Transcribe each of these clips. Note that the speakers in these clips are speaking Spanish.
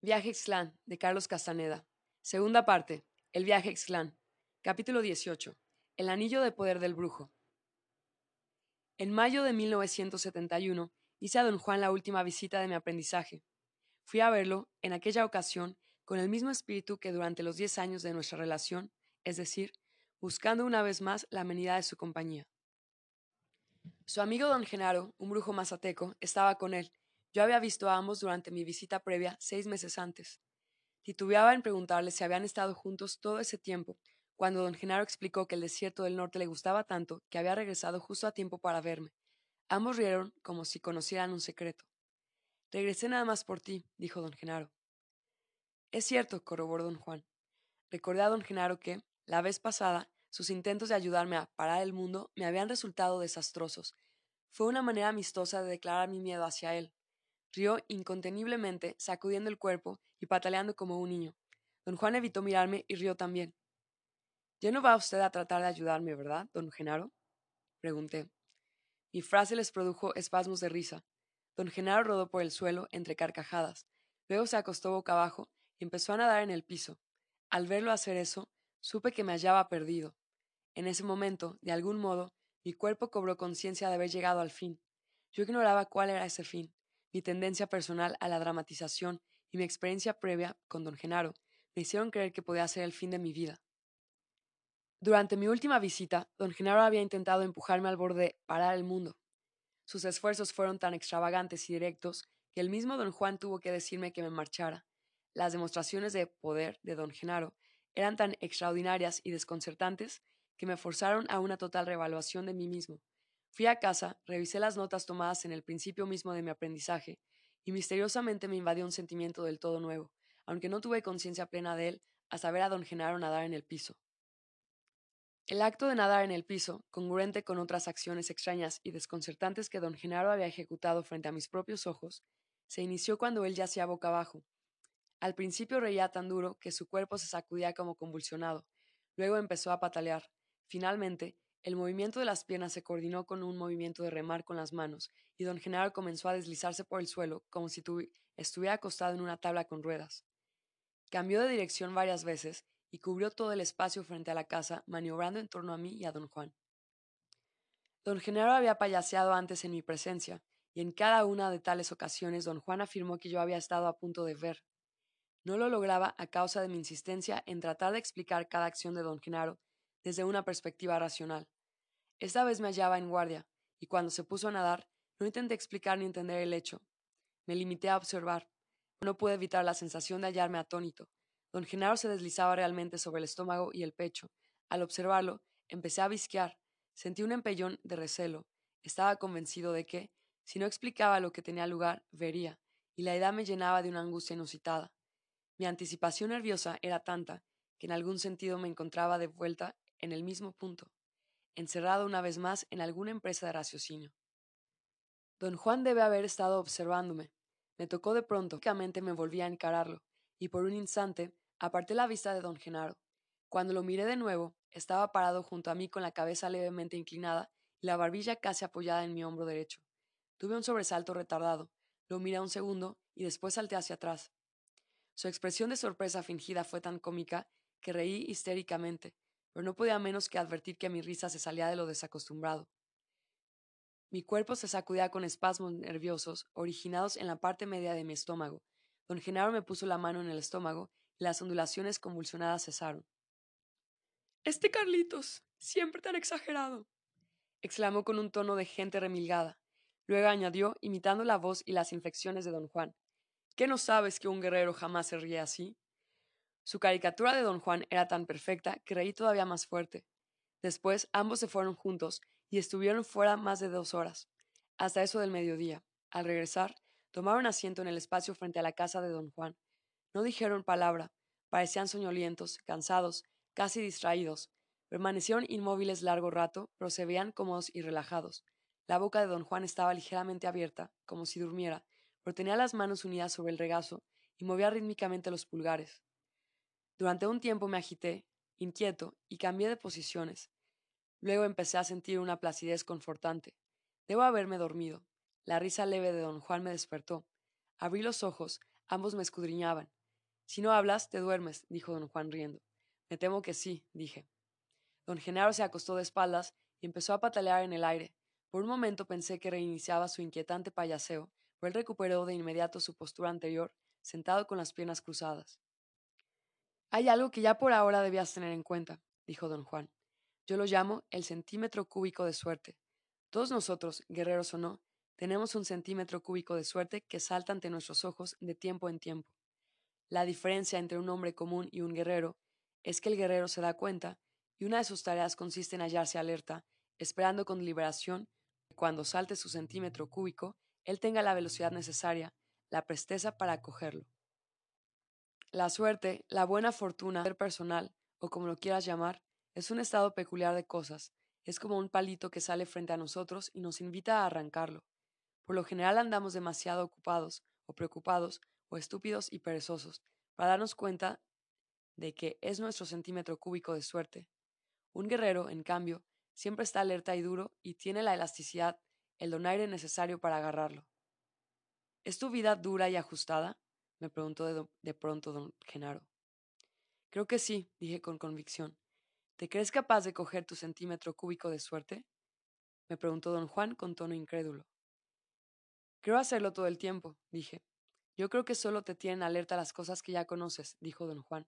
Viaje Ixtlán, de Carlos Castaneda. Segunda parte. El viaje Ixtlán. Capítulo 18. El anillo de poder del brujo. En mayo de 1971 hice a don Juan la última visita de mi aprendizaje. Fui a verlo, en aquella ocasión, con el mismo espíritu que durante los diez años de nuestra relación, es decir, buscando una vez más la amenidad de su compañía. Su amigo don Genaro, un brujo mazateco, estaba con él, yo había visto a ambos durante mi visita previa seis meses antes. Titubeaba en preguntarle si habían estado juntos todo ese tiempo, cuando don Genaro explicó que el desierto del norte le gustaba tanto que había regresado justo a tiempo para verme. Ambos rieron como si conocieran un secreto. Regresé nada más por ti, dijo don Genaro. Es cierto, corroboró don Juan. Recordé a don Genaro que, la vez pasada, sus intentos de ayudarme a parar el mundo me habían resultado desastrosos. Fue una manera amistosa de declarar mi miedo hacia él. Rió inconteniblemente, sacudiendo el cuerpo y pataleando como un niño. Don Juan evitó mirarme y rió también. Ya no va usted a tratar de ayudarme, ¿verdad, don Genaro? pregunté. Mi frase les produjo espasmos de risa. Don Genaro rodó por el suelo entre carcajadas. Luego se acostó boca abajo y empezó a nadar en el piso. Al verlo hacer eso, supe que me hallaba perdido. En ese momento, de algún modo, mi cuerpo cobró conciencia de haber llegado al fin. Yo ignoraba cuál era ese fin mi tendencia personal a la dramatización y mi experiencia previa con don Genaro me hicieron creer que podía ser el fin de mi vida. Durante mi última visita, don Genaro había intentado empujarme al borde de parar el mundo. Sus esfuerzos fueron tan extravagantes y directos que el mismo don Juan tuvo que decirme que me marchara. Las demostraciones de poder de don Genaro eran tan extraordinarias y desconcertantes que me forzaron a una total revaluación de mí mismo, Fui a casa, revisé las notas tomadas en el principio mismo de mi aprendizaje, y misteriosamente me invadió un sentimiento del todo nuevo, aunque no tuve conciencia plena de él hasta ver a don Genaro nadar en el piso. El acto de nadar en el piso, congruente con otras acciones extrañas y desconcertantes que don Genaro había ejecutado frente a mis propios ojos, se inició cuando él yacía boca abajo. Al principio reía tan duro que su cuerpo se sacudía como convulsionado, luego empezó a patalear. Finalmente, el movimiento de las piernas se coordinó con un movimiento de remar con las manos, y don Genaro comenzó a deslizarse por el suelo como si estuviera acostado en una tabla con ruedas. Cambió de dirección varias veces y cubrió todo el espacio frente a la casa, maniobrando en torno a mí y a don Juan. Don Genaro había payaseado antes en mi presencia, y en cada una de tales ocasiones don Juan afirmó que yo había estado a punto de ver. No lo lograba a causa de mi insistencia en tratar de explicar cada acción de don Genaro desde una perspectiva racional. Esta vez me hallaba en guardia, y cuando se puso a nadar, no intenté explicar ni entender el hecho. Me limité a observar. No pude evitar la sensación de hallarme atónito. Don Genaro se deslizaba realmente sobre el estómago y el pecho. Al observarlo, empecé a visquear. Sentí un empellón de recelo. Estaba convencido de que, si no explicaba lo que tenía lugar, vería, y la idea me llenaba de una angustia inusitada. Mi anticipación nerviosa era tanta que en algún sentido me encontraba de vuelta en el mismo punto, encerrado una vez más en alguna empresa de raciocinio. Don Juan debe haber estado observándome. Me tocó de pronto, me volví a encararlo, y por un instante aparté la vista de don Genaro. Cuando lo miré de nuevo, estaba parado junto a mí con la cabeza levemente inclinada y la barbilla casi apoyada en mi hombro derecho. Tuve un sobresalto retardado, lo miré un segundo y después salté hacia atrás. Su expresión de sorpresa fingida fue tan cómica que reí histéricamente, pero no podía menos que advertir que mi risa se salía de lo desacostumbrado. Mi cuerpo se sacudía con espasmos nerviosos originados en la parte media de mi estómago. Don Genaro me puso la mano en el estómago y las ondulaciones convulsionadas cesaron. Este Carlitos, siempre tan exagerado, exclamó con un tono de gente remilgada. Luego añadió, imitando la voz y las inflexiones de don Juan. ¿Qué no sabes que un guerrero jamás se ríe así? Su caricatura de don Juan era tan perfecta que reí todavía más fuerte. Después ambos se fueron juntos y estuvieron fuera más de dos horas, hasta eso del mediodía. Al regresar, tomaron asiento en el espacio frente a la casa de don Juan. No dijeron palabra, parecían soñolientos, cansados, casi distraídos. Permanecieron inmóviles largo rato, pero se veían cómodos y relajados. La boca de don Juan estaba ligeramente abierta, como si durmiera, pero tenía las manos unidas sobre el regazo y movía rítmicamente los pulgares. Durante un tiempo me agité, inquieto, y cambié de posiciones. Luego empecé a sentir una placidez confortante. Debo haberme dormido. La risa leve de don Juan me despertó. Abrí los ojos, Ambos me escudriñaban. Si no hablas, te duermes, dijo don Juan riendo. Me temo que sí, dije. Don Genaro se acostó de espaldas y empezó a patalear en el aire. Por un momento pensé que reiniciaba su inquietante payaseo, pero él recuperó de inmediato su postura anterior, sentado con las piernas cruzadas. Hay algo que ya por ahora debías tener en cuenta, dijo don Juan. Yo lo llamo el centímetro cúbico de suerte. Todos nosotros, guerreros o no, tenemos un centímetro cúbico de suerte que salta ante nuestros ojos de tiempo en tiempo. La diferencia entre un hombre común y un guerrero es que el guerrero se da cuenta y una de sus tareas consiste en hallarse alerta, esperando con deliberación que cuando salte su centímetro cúbico, él tenga la velocidad necesaria, la presteza para acogerlo. La suerte, la buena fortuna, ser personal, o como lo quieras llamar, es un estado peculiar de cosas, es como un palito que sale frente a nosotros y nos invita a arrancarlo. Por lo general andamos demasiado ocupados, o preocupados, o estúpidos y perezosos, para darnos cuenta de que es nuestro centímetro cúbico de suerte. Un guerrero, en cambio, siempre está alerta y duro y tiene la elasticidad, el donaire necesario para agarrarlo. ¿Es tu vida dura y ajustada? Me preguntó de, de pronto don Genaro. Creo que sí, dije con convicción. ¿Te crees capaz de coger tu centímetro cúbico de suerte? me preguntó don Juan con tono incrédulo. Creo hacerlo todo el tiempo, dije. Yo creo que solo te tienen alerta las cosas que ya conoces, dijo don Juan.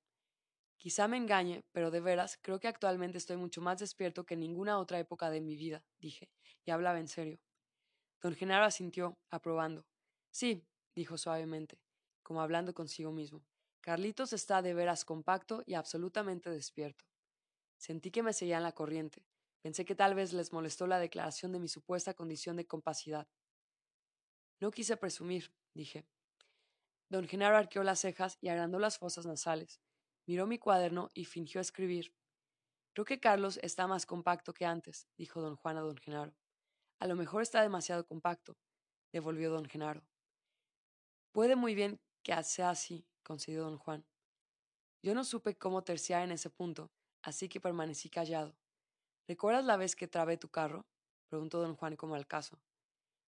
Quizá me engañe, pero de veras creo que actualmente estoy mucho más despierto que en ninguna otra época de mi vida, dije, y hablaba en serio. Don Genaro asintió, aprobando. Sí, dijo suavemente, como hablando consigo mismo. Carlitos está de veras compacto y absolutamente despierto. Sentí que me seguían la corriente. Pensé que tal vez les molestó la declaración de mi supuesta condición de compacidad. No quise presumir, dije. Don Genaro arqueó las cejas y agrandó las fosas nasales. Miró mi cuaderno y fingió escribir. Creo que Carlos está más compacto que antes, dijo don Juan a don Genaro. A lo mejor está demasiado compacto, devolvió don Genaro. Puede muy bien que sea así, concedió don Juan. Yo no supe cómo terciar en ese punto, así que permanecí callado. ¿Recuerdas la vez que trabé tu carro? preguntó don Juan como al caso.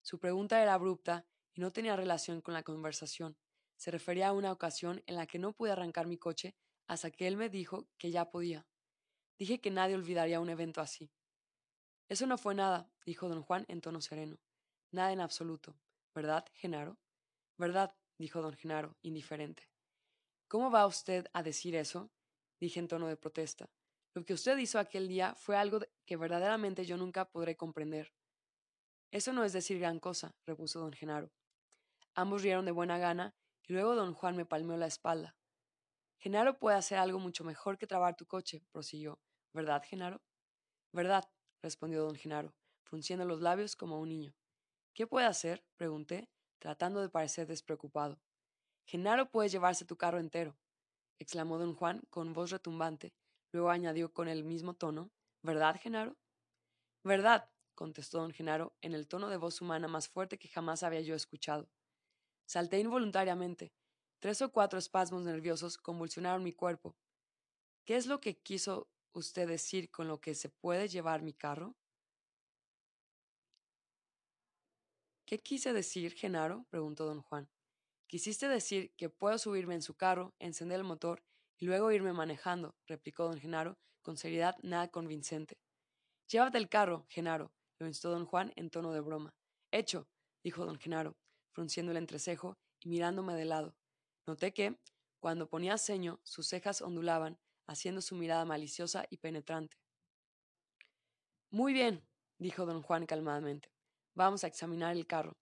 Su pregunta era abrupta y no tenía relación con la conversación. Se refería a una ocasión en la que no pude arrancar mi coche hasta que él me dijo que ya podía. Dije que nadie olvidaría un evento así. Eso no fue nada, dijo don Juan en tono sereno. Nada en absoluto. ¿Verdad, Genaro? Verdad, dijo don Genaro, indiferente. ¿Cómo va usted a decir eso? dije en tono de protesta. Lo que usted hizo aquel día fue algo que verdaderamente yo nunca podré comprender. Eso no es decir gran cosa, repuso don Genaro. Ambos rieron de buena gana y luego don Juan me palmeó la espalda. Genaro puede hacer algo mucho mejor que trabar tu coche, prosiguió. ¿Verdad, Genaro? Verdad, respondió don Genaro, frunciendo los labios como un niño. ¿Qué puede hacer? pregunté, tratando de parecer despreocupado. Genaro puede llevarse tu carro entero, exclamó don Juan con voz retumbante, luego añadió con el mismo tono, ¿verdad, Genaro? Verdad, contestó don Genaro en el tono de voz humana más fuerte que jamás había yo escuchado. Salté involuntariamente, Tres o cuatro espasmos nerviosos convulsionaron mi cuerpo. ¿Qué es lo que quiso usted decir con lo que se puede llevar mi carro? ¿Qué quise decir, Genaro? preguntó don Juan. Quisiste decir que puedo subirme en su carro, encender el motor y luego irme manejando, replicó don Genaro con seriedad nada convincente. Llévate el carro, Genaro, lo instó don Juan en tono de broma. Hecho, dijo don Genaro, frunciendo el entrecejo y mirándome de lado. Noté que, cuando ponía ceño, sus cejas ondulaban, haciendo su mirada maliciosa y penetrante. Muy bien, dijo don Juan calmadamente. Vamos a examinar el carro.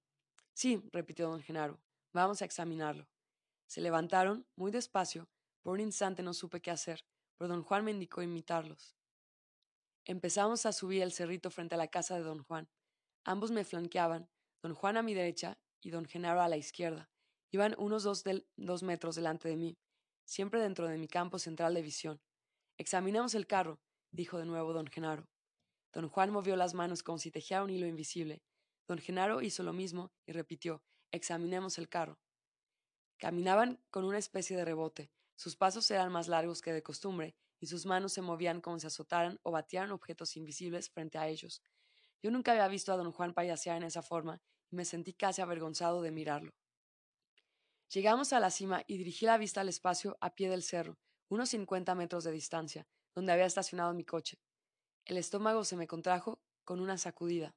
Sí, repitió don Genaro, vamos a examinarlo. Se levantaron, muy despacio, por un instante no supe qué hacer, pero don Juan me indicó imitarlos. Empezamos a subir el cerrito frente a la casa de don Juan. Ambos me flanqueaban, don Juan a mi derecha y don Genaro a la izquierda, Iban unos dos, dos metros delante de mí, siempre dentro de mi campo central de visión. Examinemos el carro, dijo de nuevo don Genaro. Don Juan movió las manos como si tejía un hilo invisible. Don Genaro hizo lo mismo y repitió, examinemos el carro. Caminaban con una especie de rebote. Sus pasos eran más largos que de costumbre, y sus manos se movían como si azotaran o batieran objetos invisibles frente a ellos. Yo nunca había visto a don Juan payasear en esa forma, y me sentí casi avergonzado de mirarlo. Llegamos a la cima y dirigí la vista al espacio a pie del cerro, unos cincuenta metros de distancia, donde había estacionado mi coche. El estómago se me contrajo con una sacudida.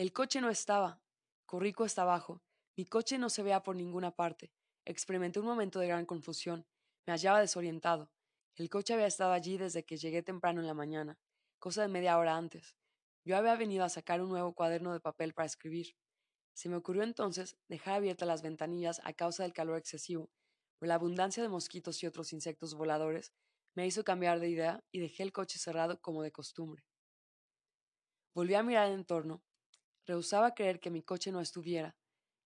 El coche no estaba. Corrí cuesta abajo. Mi coche no se veía por ninguna parte. Experimenté un momento de gran confusión. Me hallaba desorientado. El coche había estado allí desde que llegué temprano en la mañana, cosa de media hora antes. Yo había venido a sacar un nuevo cuaderno de papel para escribir. Se me ocurrió entonces dejar abiertas las ventanillas a causa del calor excesivo, pero la abundancia de mosquitos y otros insectos voladores me hizo cambiar de idea y dejé el coche cerrado como de costumbre. Volví a mirar en torno. Rehusaba creer que mi coche no estuviera.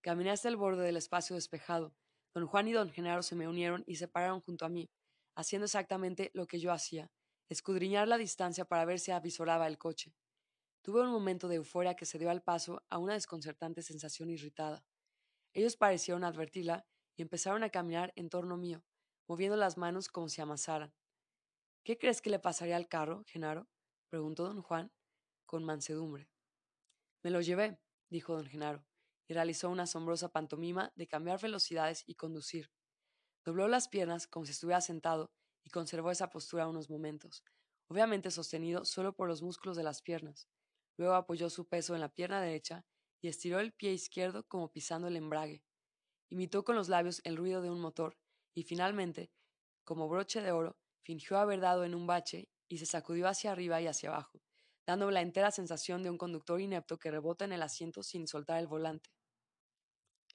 Caminé hasta el borde del espacio despejado. Don Juan y don Genaro se me unieron y se pararon junto a mí, haciendo exactamente lo que yo hacía, escudriñar la distancia para ver si avisoraba el coche. Tuve un momento de euforia que se dio al paso a una desconcertante sensación irritada. Ellos parecieron advertirla y empezaron a caminar en torno mío, moviendo las manos como si amasaran. ¿Qué crees que le pasaría al carro, Genaro? preguntó don Juan, con mansedumbre. Me lo llevé, dijo don Genaro, y realizó una asombrosa pantomima de cambiar velocidades y conducir. Dobló las piernas como si estuviera sentado y conservó esa postura unos momentos, obviamente sostenido solo por los músculos de las piernas. Luego apoyó su peso en la pierna derecha y estiró el pie izquierdo como pisando el embrague. Imitó con los labios el ruido de un motor y finalmente, como broche de oro, fingió haber dado en un bache y se sacudió hacia arriba y hacia abajo, dando la entera sensación de un conductor inepto que rebota en el asiento sin soltar el volante.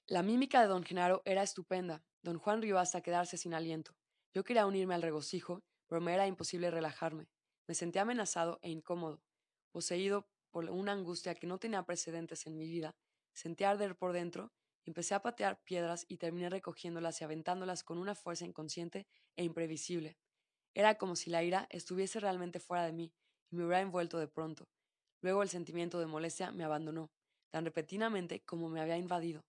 La mímica de don Genaro era estupenda. Don Juan rió hasta quedarse sin aliento. Yo quería unirme al regocijo, pero me era imposible relajarme. Me sentía amenazado e incómodo, poseído por una angustia que no tenía precedentes en mi vida. Sentía arder por dentro empecé a patear piedras y terminé recogiéndolas y aventándolas con una fuerza inconsciente e imprevisible. Era como si la ira estuviese realmente fuera de mí y me hubiera envuelto de pronto. Luego el sentimiento de molestia me abandonó, tan repentinamente como me había invadido.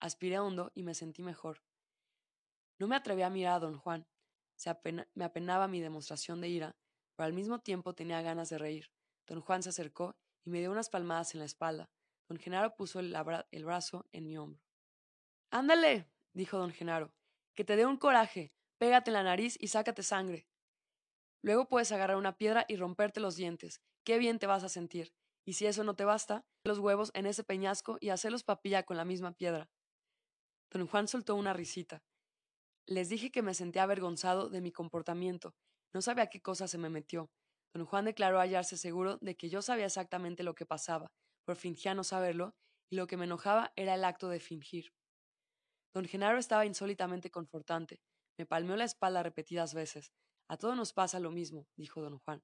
Aspiré hondo y me sentí mejor. No me atreví a mirar a don Juan. Se me apenaba mi demostración de ira, pero al mismo tiempo tenía ganas de reír. Don Juan se acercó y me dio unas palmadas en la espalda. Don Genaro puso el, el brazo en mi hombro. Ándale, dijo don Genaro, que te dé un coraje, pégate en la nariz y sácate sangre. Luego puedes agarrar una piedra y romperte los dientes. Qué bien te vas a sentir. Y si eso no te basta, los huevos en ese peñasco y hacerlos papilla con la misma piedra. Don Juan soltó una risita. Les dije que me sentía avergonzado de mi comportamiento. No sabía qué cosa se me metió. Don Juan declaró hallarse seguro de que yo sabía exactamente lo que pasaba, pero fingía no saberlo, y lo que me enojaba era el acto de fingir. Don Genaro estaba insólitamente confortante. Me palmeó la espalda repetidas veces. A todos nos pasa lo mismo, dijo don Juan.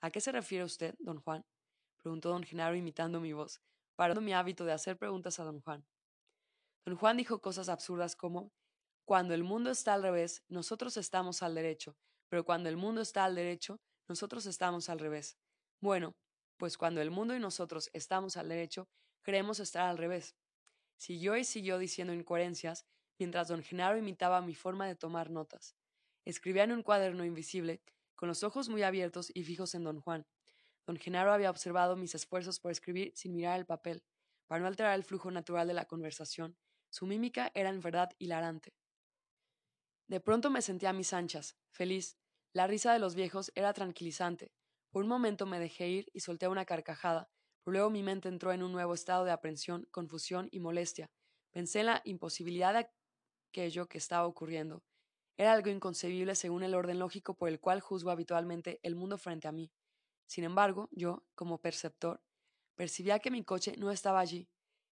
¿A qué se refiere usted, don Juan? preguntó don Genaro imitando mi voz, parando mi hábito de hacer preguntas a don Juan. Don Juan dijo cosas absurdas como Cuando el mundo está al revés, nosotros estamos al derecho, pero cuando el mundo está al derecho, nosotros estamos al revés. Bueno, pues cuando el mundo y nosotros estamos al derecho, creemos estar al revés. Siguió y siguió diciendo incoherencias, mientras don Genaro imitaba mi forma de tomar notas. Escribía en un cuaderno invisible, con los ojos muy abiertos y fijos en don Juan. Don Genaro había observado mis esfuerzos por escribir sin mirar el papel, para no alterar el flujo natural de la conversación. Su mímica era en verdad hilarante. De pronto me sentía a mis anchas, feliz. La risa de los viejos era tranquilizante. Por un momento me dejé ir y solté una carcajada, pero luego mi mente entró en un nuevo estado de aprensión, confusión y molestia. Pensé en la imposibilidad de aquello que estaba ocurriendo, era algo inconcebible según el orden lógico por el cual juzgo habitualmente el mundo frente a mí. Sin embargo, yo, como perceptor, percibía que mi coche no estaba allí.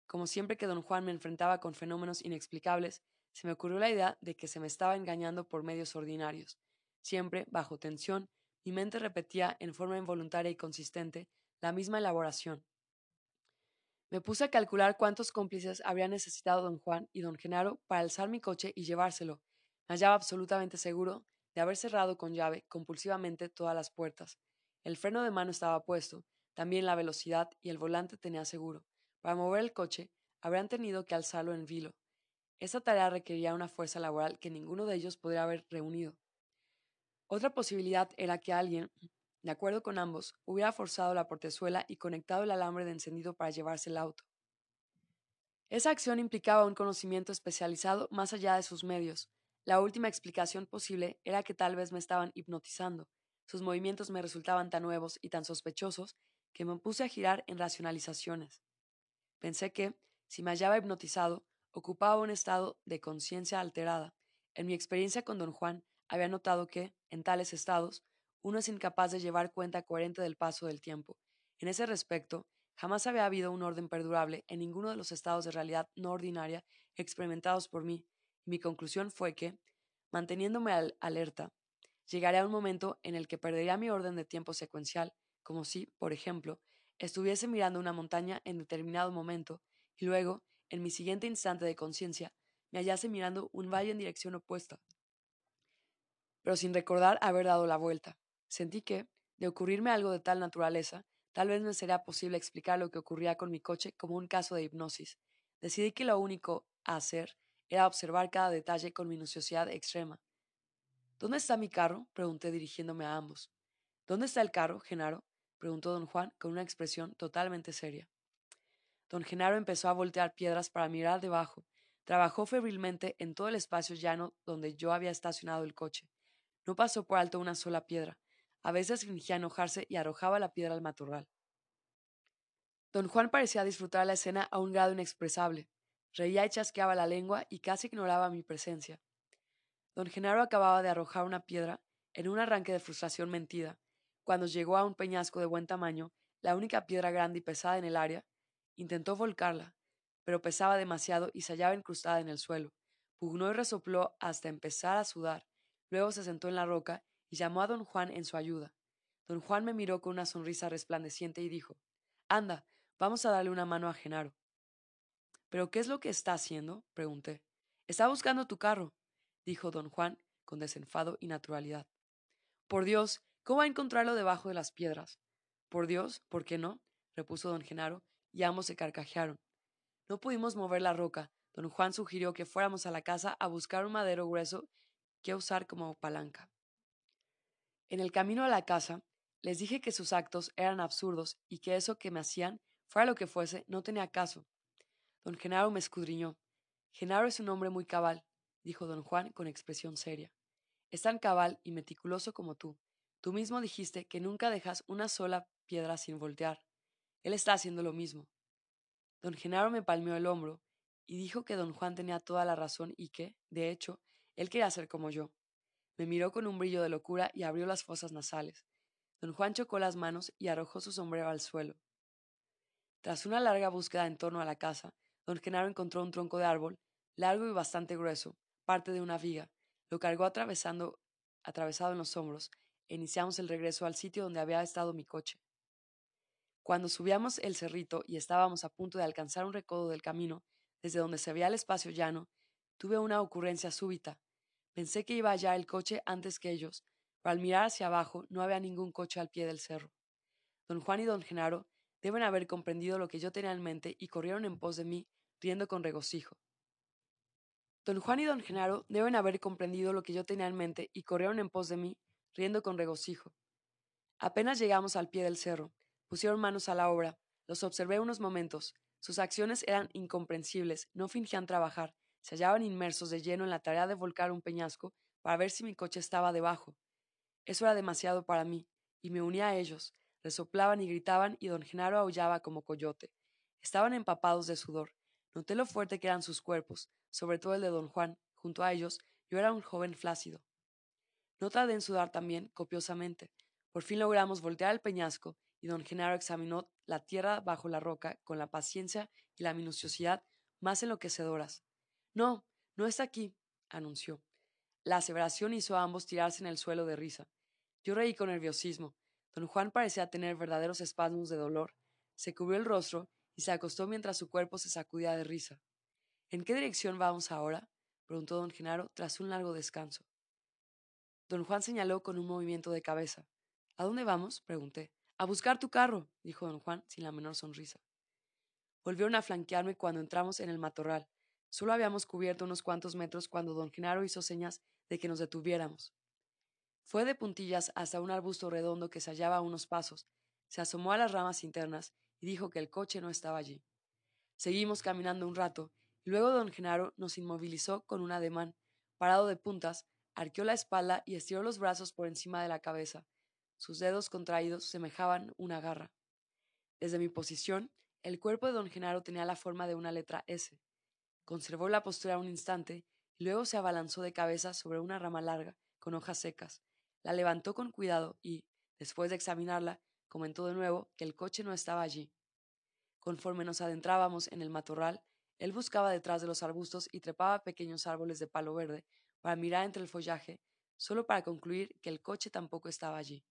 Como siempre que don Juan me enfrentaba con fenómenos inexplicables, se me ocurrió la idea de que se me estaba engañando por medios ordinarios. Siempre, bajo tensión, mi mente repetía en forma involuntaria y consistente la misma elaboración. Me puse a calcular cuántos cómplices habría necesitado don Juan y don Genaro para alzar mi coche y llevárselo, hallaba absolutamente seguro de haber cerrado con llave compulsivamente todas las puertas. El freno de mano estaba puesto, también la velocidad y el volante tenía seguro. Para mover el coche, habrían tenido que alzarlo en vilo. Esta tarea requería una fuerza laboral que ninguno de ellos podría haber reunido. Otra posibilidad era que alguien, de acuerdo con ambos, hubiera forzado la portezuela y conectado el alambre de encendido para llevarse el auto. Esa acción implicaba un conocimiento especializado más allá de sus medios. La última explicación posible era que tal vez me estaban hipnotizando. Sus movimientos me resultaban tan nuevos y tan sospechosos que me puse a girar en racionalizaciones. Pensé que, si me hallaba hipnotizado, ocupaba un estado de conciencia alterada. En mi experiencia con don Juan, había notado que, en tales estados, uno es incapaz de llevar cuenta coherente del paso del tiempo. En ese respecto, Jamás había habido un orden perdurable en ninguno de los estados de realidad no ordinaria experimentados por mí, mi conclusión fue que, manteniéndome alerta, llegaría a un momento en el que perdería mi orden de tiempo secuencial, como si, por ejemplo, estuviese mirando una montaña en determinado momento y luego, en mi siguiente instante de conciencia, me hallase mirando un valle en dirección opuesta. Pero sin recordar haber dado la vuelta, sentí que, de ocurrirme algo de tal naturaleza, Tal vez me sería posible explicar lo que ocurría con mi coche como un caso de hipnosis. Decidí que lo único a hacer era observar cada detalle con minuciosidad extrema. ¿Dónde está mi carro? pregunté dirigiéndome a ambos. ¿Dónde está el carro, Genaro? preguntó don Juan con una expresión totalmente seria. Don Genaro empezó a voltear piedras para mirar debajo. Trabajó febrilmente en todo el espacio llano donde yo había estacionado el coche. No pasó por alto una sola piedra. A veces fingía enojarse y arrojaba la piedra al matorral. Don Juan parecía disfrutar la escena a un grado inexpresable. Reía y chasqueaba la lengua y casi ignoraba mi presencia. Don Genaro acababa de arrojar una piedra en un arranque de frustración mentida. Cuando llegó a un peñasco de buen tamaño, la única piedra grande y pesada en el área, intentó volcarla, pero pesaba demasiado y se hallaba incrustada en el suelo. Pugnó y resopló hasta empezar a sudar. Luego se sentó en la roca y llamó a don Juan en su ayuda. Don Juan me miró con una sonrisa resplandeciente y dijo Anda, vamos a darle una mano a Genaro. ¿Pero qué es lo que está haciendo? pregunté. Está buscando tu carro, dijo don Juan con desenfado y naturalidad. Por Dios, ¿cómo va a encontrarlo debajo de las piedras? Por Dios, ¿por qué no? repuso don Genaro, y ambos se carcajearon. No pudimos mover la roca. Don Juan sugirió que fuéramos a la casa a buscar un madero grueso que usar como palanca. En el camino a la casa, les dije que sus actos eran absurdos y que eso que me hacían, fuera lo que fuese, no tenía caso. Don Genaro me escudriñó. Genaro es un hombre muy cabal, dijo don Juan con expresión seria. Es tan cabal y meticuloso como tú. Tú mismo dijiste que nunca dejas una sola piedra sin voltear. Él está haciendo lo mismo. Don Genaro me palmeó el hombro y dijo que don Juan tenía toda la razón y que, de hecho, él quería ser como yo. Me miró con un brillo de locura y abrió las fosas nasales. Don Juan chocó las manos y arrojó su sombrero al suelo. Tras una larga búsqueda en torno a la casa, don Genaro encontró un tronco de árbol, largo y bastante grueso, parte de una viga. Lo cargó atravesando, atravesado en los hombros, e iniciamos el regreso al sitio donde había estado mi coche. Cuando subíamos el cerrito y estábamos a punto de alcanzar un recodo del camino, desde donde se veía el espacio llano, tuve una ocurrencia súbita. Pensé que iba a hallar el coche antes que ellos, pero al mirar hacia abajo no había ningún coche al pie del cerro. Don Juan y don Genaro deben haber comprendido lo que yo tenía en mente y corrieron en pos de mí, riendo con regocijo. Don Juan y don Genaro deben haber comprendido lo que yo tenía en mente y corrieron en pos de mí, riendo con regocijo. Apenas llegamos al pie del cerro, pusieron manos a la obra, los observé unos momentos. Sus acciones eran incomprensibles, no fingían trabajar, se hallaban inmersos de lleno en la tarea de volcar un peñasco para ver si mi coche estaba debajo. Eso era demasiado para mí, y me uní a ellos. Resoplaban y gritaban, y don Genaro aullaba como coyote. Estaban empapados de sudor. Noté lo fuerte que eran sus cuerpos, sobre todo el de don Juan. Junto a ellos, yo era un joven flácido. No tardé en sudar también, copiosamente. Por fin logramos voltear el peñasco, y don Genaro examinó la tierra bajo la roca con la paciencia y la minuciosidad más enloquecedoras. No, no está aquí, anunció. La aseveración hizo a ambos tirarse en el suelo de risa. Yo reí con nerviosismo. Don Juan parecía tener verdaderos espasmos de dolor. Se cubrió el rostro y se acostó mientras su cuerpo se sacudía de risa. ¿En qué dirección vamos ahora? preguntó don Genaro tras un largo descanso. Don Juan señaló con un movimiento de cabeza. ¿A dónde vamos? pregunté. A buscar tu carro, dijo don Juan sin la menor sonrisa. Volvieron a flanquearme cuando entramos en el matorral. Solo habíamos cubierto unos cuantos metros cuando don Genaro hizo señas de que nos detuviéramos. Fue de puntillas hasta un arbusto redondo que se hallaba a unos pasos, se asomó a las ramas internas y dijo que el coche no estaba allí. Seguimos caminando un rato, y luego don Genaro nos inmovilizó con un ademán. Parado de puntas, arqueó la espalda y estiró los brazos por encima de la cabeza. Sus dedos contraídos semejaban una garra. Desde mi posición, el cuerpo de don Genaro tenía la forma de una letra S. Conservó la postura un instante y luego se abalanzó de cabeza sobre una rama larga, con hojas secas. La levantó con cuidado y, después de examinarla, comentó de nuevo que el coche no estaba allí. Conforme nos adentrábamos en el matorral, él buscaba detrás de los arbustos y trepaba pequeños árboles de palo verde para mirar entre el follaje, solo para concluir que el coche tampoco estaba allí.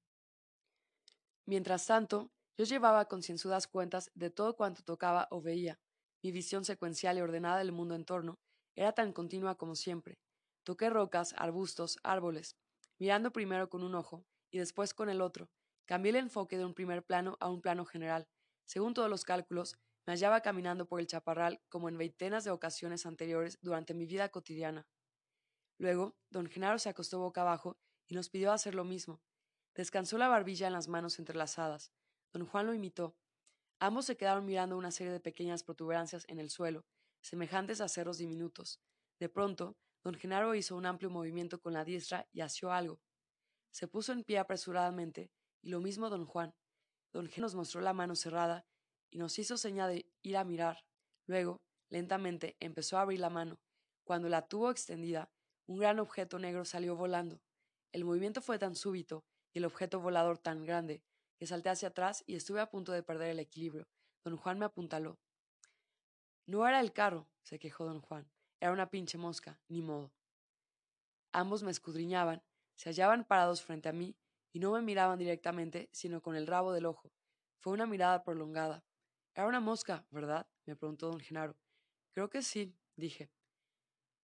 Mientras tanto, yo llevaba concienzudas cuentas de todo cuanto tocaba o veía. Mi visión secuencial y ordenada del mundo en torno era tan continua como siempre. Toqué rocas, arbustos, árboles, mirando primero con un ojo y después con el otro. Cambié el enfoque de un primer plano a un plano general. Según todos los cálculos, me hallaba caminando por el chaparral como en veintenas de ocasiones anteriores durante mi vida cotidiana. Luego, don Genaro se acostó boca abajo y nos pidió hacer lo mismo. Descansó la barbilla en las manos entrelazadas. Don Juan lo imitó. Ambos se quedaron mirando una serie de pequeñas protuberancias en el suelo, semejantes a cerros diminutos. De pronto, don Genaro hizo un amplio movimiento con la diestra y asió algo. Se puso en pie apresuradamente, y lo mismo don Juan. Don Genaro nos mostró la mano cerrada y nos hizo señal de ir a mirar. Luego, lentamente, empezó a abrir la mano. Cuando la tuvo extendida, un gran objeto negro salió volando. El movimiento fue tan súbito y el objeto volador tan grande que salté hacia atrás y estuve a punto de perder el equilibrio. Don Juan me apuntaló. No era el carro, se quejó don Juan. Era una pinche mosca, ni modo. Ambos me escudriñaban, se hallaban parados frente a mí y no me miraban directamente, sino con el rabo del ojo. Fue una mirada prolongada. Era una mosca, ¿verdad? me preguntó don Genaro. Creo que sí, dije.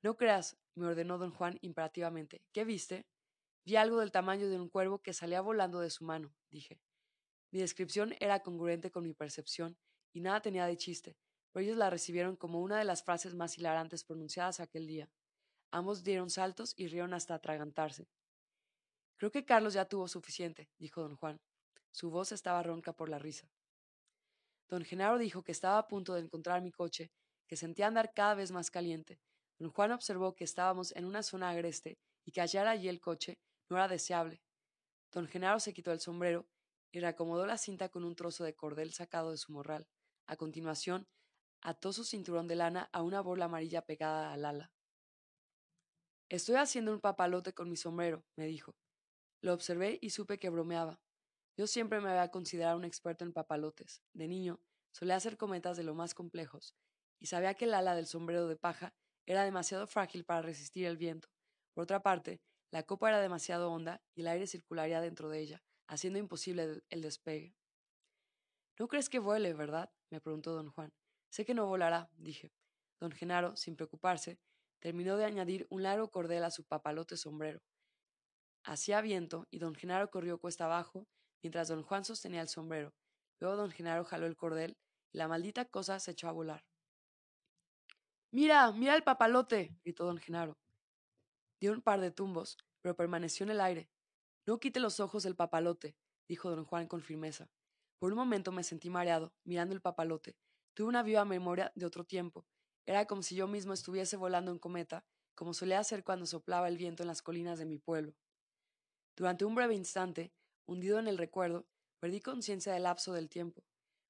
No creas, me ordenó don Juan imperativamente. ¿Qué viste? Vi algo del tamaño de un cuervo que salía volando de su mano, dije. Mi descripción era congruente con mi percepción y nada tenía de chiste, ellos la recibieron como una de las frases más hilarantes pronunciadas aquel día. Ambos dieron saltos y rieron hasta atragantarse. Creo que Carlos ya tuvo suficiente, dijo don Juan. Su voz estaba ronca por la risa. Don Genaro dijo que estaba a punto de encontrar mi coche, que sentía andar cada vez más caliente. Don Juan observó que estábamos en una zona agreste y que hallar allí el coche no era deseable. Don Genaro se quitó el sombrero y reacomodó la cinta con un trozo de cordel sacado de su morral. A continuación, ató su cinturón de lana a una bola amarilla pegada al ala. Estoy haciendo un papalote con mi sombrero, me dijo. Lo observé y supe que bromeaba. Yo siempre me había considerado un experto en papalotes. De niño, solía hacer cometas de lo más complejos, y sabía que el ala del sombrero de paja era demasiado frágil para resistir el viento. Por otra parte, la copa era demasiado honda y el aire circularía dentro de ella, haciendo imposible el despegue. ¿No crees que vuele, verdad? me preguntó don Juan. Sé que no volará, dije. Don Genaro, sin preocuparse, terminó de añadir un largo cordel a su papalote sombrero. Hacía viento y don Genaro corrió cuesta abajo mientras don Juan sostenía el sombrero. Luego don Genaro jaló el cordel y la maldita cosa se echó a volar. Mira, mira el papalote, gritó don Genaro. Dio un par de tumbos, pero permaneció en el aire. No quite los ojos del papalote, dijo don Juan con firmeza. Por un momento me sentí mareado, mirando el papalote. Tuve una viva memoria de otro tiempo. Era como si yo mismo estuviese volando en cometa, como solía hacer cuando soplaba el viento en las colinas de mi pueblo. Durante un breve instante, hundido en el recuerdo, perdí conciencia del lapso del tiempo.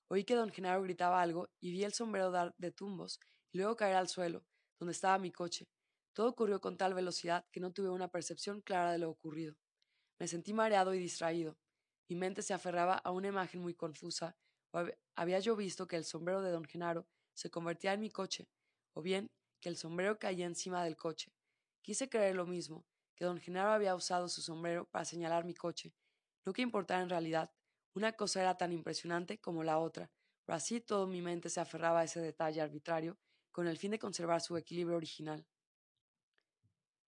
Oí que don Genaro gritaba algo y vi el sombrero dar de tumbos y luego caer al suelo, donde estaba mi coche. Todo ocurrió con tal velocidad que no tuve una percepción clara de lo ocurrido. Me sentí mareado y distraído. Mi mente se aferraba a una imagen muy confusa. Había yo visto que el sombrero de don Genaro se convertía en mi coche, o bien que el sombrero caía encima del coche. Quise creer lo mismo, que don Genaro había usado su sombrero para señalar mi coche. No que importara en realidad. Una cosa era tan impresionante como la otra, pero así todo mi mente se aferraba a ese detalle arbitrario con el fin de conservar su equilibrio original.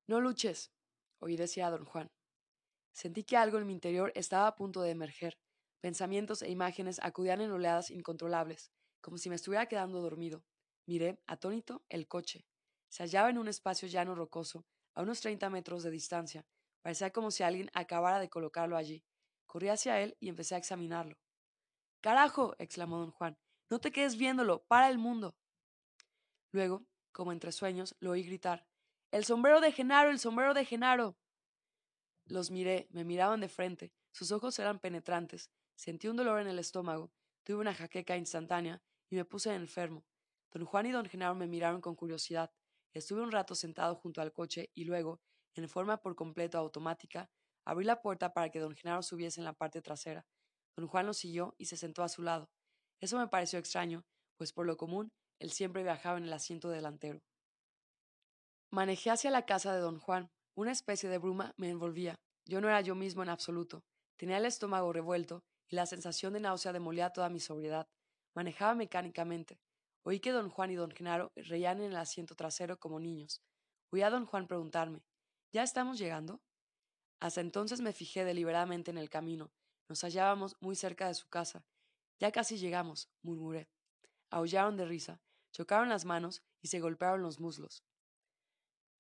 No luches, oí decir a don Juan. Sentí que algo en mi interior estaba a punto de emerger. Pensamientos e imágenes acudían en oleadas incontrolables, como si me estuviera quedando dormido. Miré, atónito, el coche. Se hallaba en un espacio llano rocoso, a unos treinta metros de distancia. Parecía como si alguien acabara de colocarlo allí. Corrí hacia él y empecé a examinarlo. ¡Carajo! exclamó don Juan. No te quedes viéndolo. Para el mundo. Luego, como entre sueños, lo oí gritar El sombrero de Genaro. el sombrero de Genaro. Los miré, me miraban de frente, sus ojos eran penetrantes, sentí un dolor en el estómago, tuve una jaqueca instantánea y me puse enfermo. Don Juan y don Genaro me miraron con curiosidad. Estuve un rato sentado junto al coche y luego, en forma por completo automática, abrí la puerta para que don Genaro subiese en la parte trasera. Don Juan lo siguió y se sentó a su lado. Eso me pareció extraño, pues por lo común él siempre viajaba en el asiento delantero. Manejé hacia la casa de don Juan. Una especie de bruma me envolvía. Yo no era yo mismo en absoluto. Tenía el estómago revuelto y la sensación de náusea demolía toda mi sobriedad. Manejaba mecánicamente. Oí que don Juan y don Genaro reían en el asiento trasero como niños. Oí a don Juan preguntarme ¿Ya estamos llegando? Hasta entonces me fijé deliberadamente en el camino. Nos hallábamos muy cerca de su casa. Ya casi llegamos, murmuré. Aullaron de risa, chocaron las manos y se golpearon los muslos.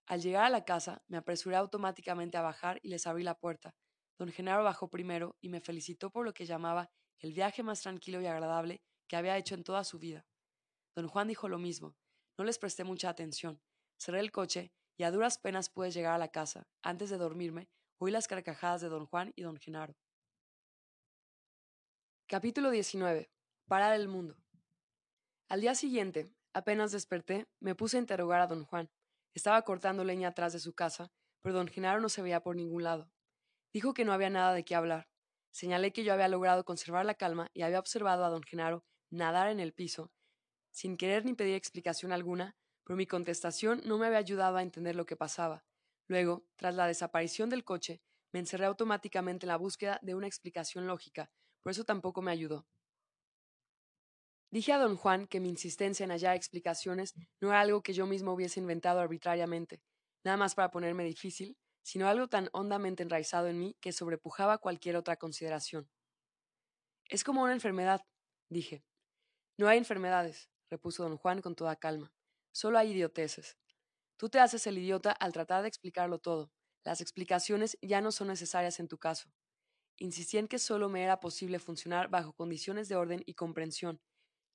Al llegar a la casa, me apresuré automáticamente a bajar y les abrí la puerta. Don Genaro bajó primero y me felicitó por lo que llamaba el viaje más tranquilo y agradable que había hecho en toda su vida. Don Juan dijo lo mismo. No les presté mucha atención. Cerré el coche y a duras penas pude llegar a la casa. Antes de dormirme, oí las carcajadas de don Juan y don Genaro. Capítulo 19. Parar el mundo. Al día siguiente, apenas desperté, me puse a interrogar a don Juan. Estaba cortando leña atrás de su casa, pero don Genaro no se veía por ningún lado. Dijo que no había nada de qué hablar. Señalé que yo había logrado conservar la calma y había observado a don Genaro nadar en el piso, sin querer ni pedir explicación alguna, pero mi contestación no me había ayudado a entender lo que pasaba. Luego, tras la desaparición del coche, me encerré automáticamente en la búsqueda de una explicación lógica, por eso tampoco me ayudó. Dije a don Juan que mi insistencia en hallar explicaciones no era algo que yo mismo hubiese inventado arbitrariamente, nada más para ponerme difícil, sino algo tan hondamente enraizado en mí que sobrepujaba cualquier otra consideración. Es como una enfermedad, dije. No hay enfermedades, repuso don Juan con toda calma. Solo hay idioteces. Tú te haces el idiota al tratar de explicarlo todo. Las explicaciones ya no son necesarias en tu caso. Insistí en que solo me era posible funcionar bajo condiciones de orden y comprensión.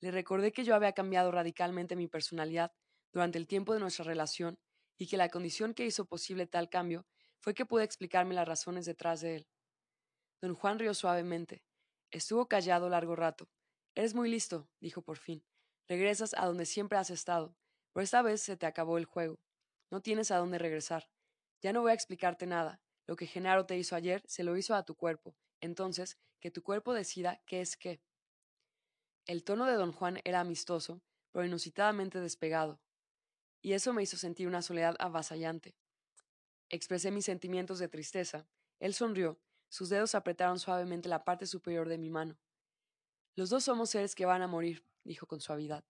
Le recordé que yo había cambiado radicalmente mi personalidad durante el tiempo de nuestra relación y que la condición que hizo posible tal cambio fue que pude explicarme las razones detrás de él. Don Juan rió suavemente. Estuvo callado largo rato. Eres muy listo, dijo por fin. Regresas a donde siempre has estado. Pero esta vez se te acabó el juego. No tienes a dónde regresar. Ya no voy a explicarte nada. Lo que Genaro te hizo ayer se lo hizo a tu cuerpo. Entonces, que tu cuerpo decida qué es qué. El tono de don Juan era amistoso, pero inusitadamente despegado. Y eso me hizo sentir una soledad avasallante. Expresé mis sentimientos de tristeza. Él sonrió. Sus dedos apretaron suavemente la parte superior de mi mano. Los dos somos seres que van a morir, dijo con suavidad.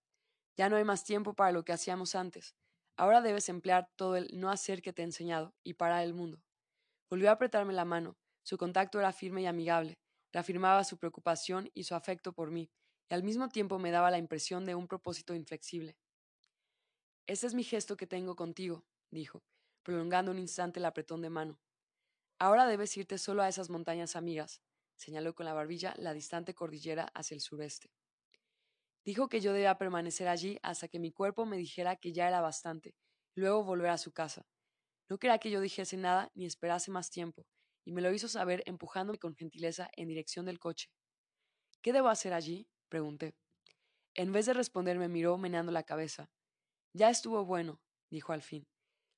Ya no hay más tiempo para lo que hacíamos antes. Ahora debes emplear todo el no hacer que te he enseñado y parar el mundo. Volvió a apretarme la mano. Su contacto era firme y amigable. Reafirmaba su preocupación y su afecto por mí, y al mismo tiempo me daba la impresión de un propósito inflexible. Ese es mi gesto que tengo contigo, dijo, prolongando un instante el apretón de mano. Ahora debes irte solo a esas montañas amigas, señaló con la barbilla la distante cordillera hacia el sureste. Dijo que yo debía permanecer allí hasta que mi cuerpo me dijera que ya era bastante, luego volver a su casa. No quería que yo dijese nada ni esperase más tiempo, y me lo hizo saber empujándome con gentileza en dirección del coche. ¿Qué debo hacer allí? pregunté. En vez de responder me miró meneando la cabeza. Ya estuvo bueno, dijo al fin.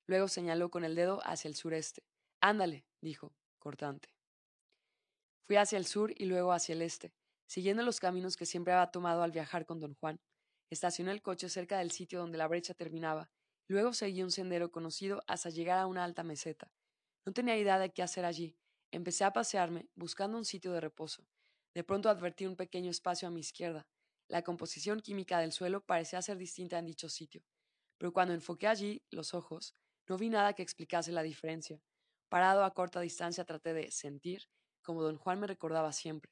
Luego señaló con el dedo hacia el sureste. Ándale, dijo, cortante. Fui hacia el sur y luego hacia el este, siguiendo los caminos que siempre había tomado al viajar con don Juan. Estacioné el coche cerca del sitio donde la brecha terminaba, luego seguí un sendero conocido hasta llegar a una alta meseta. No tenía idea de qué hacer allí. Empecé a pasearme, buscando un sitio de reposo. De pronto advertí un pequeño espacio a mi izquierda. La composición química del suelo parecía ser distinta en dicho sitio, pero cuando enfoqué allí los ojos, no vi nada que explicase la diferencia. Parado a corta distancia traté de sentir, como don Juan me recordaba siempre.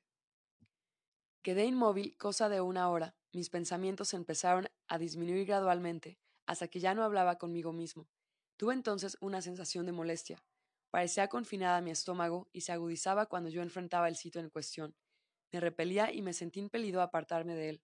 Quedé inmóvil cosa de una hora. Mis pensamientos empezaron a disminuir gradualmente hasta que ya no hablaba conmigo mismo. Tuve entonces una sensación de molestia. Parecía confinada mi estómago y se agudizaba cuando yo enfrentaba el sitio en cuestión. Me repelía y me sentí impelido a apartarme de él.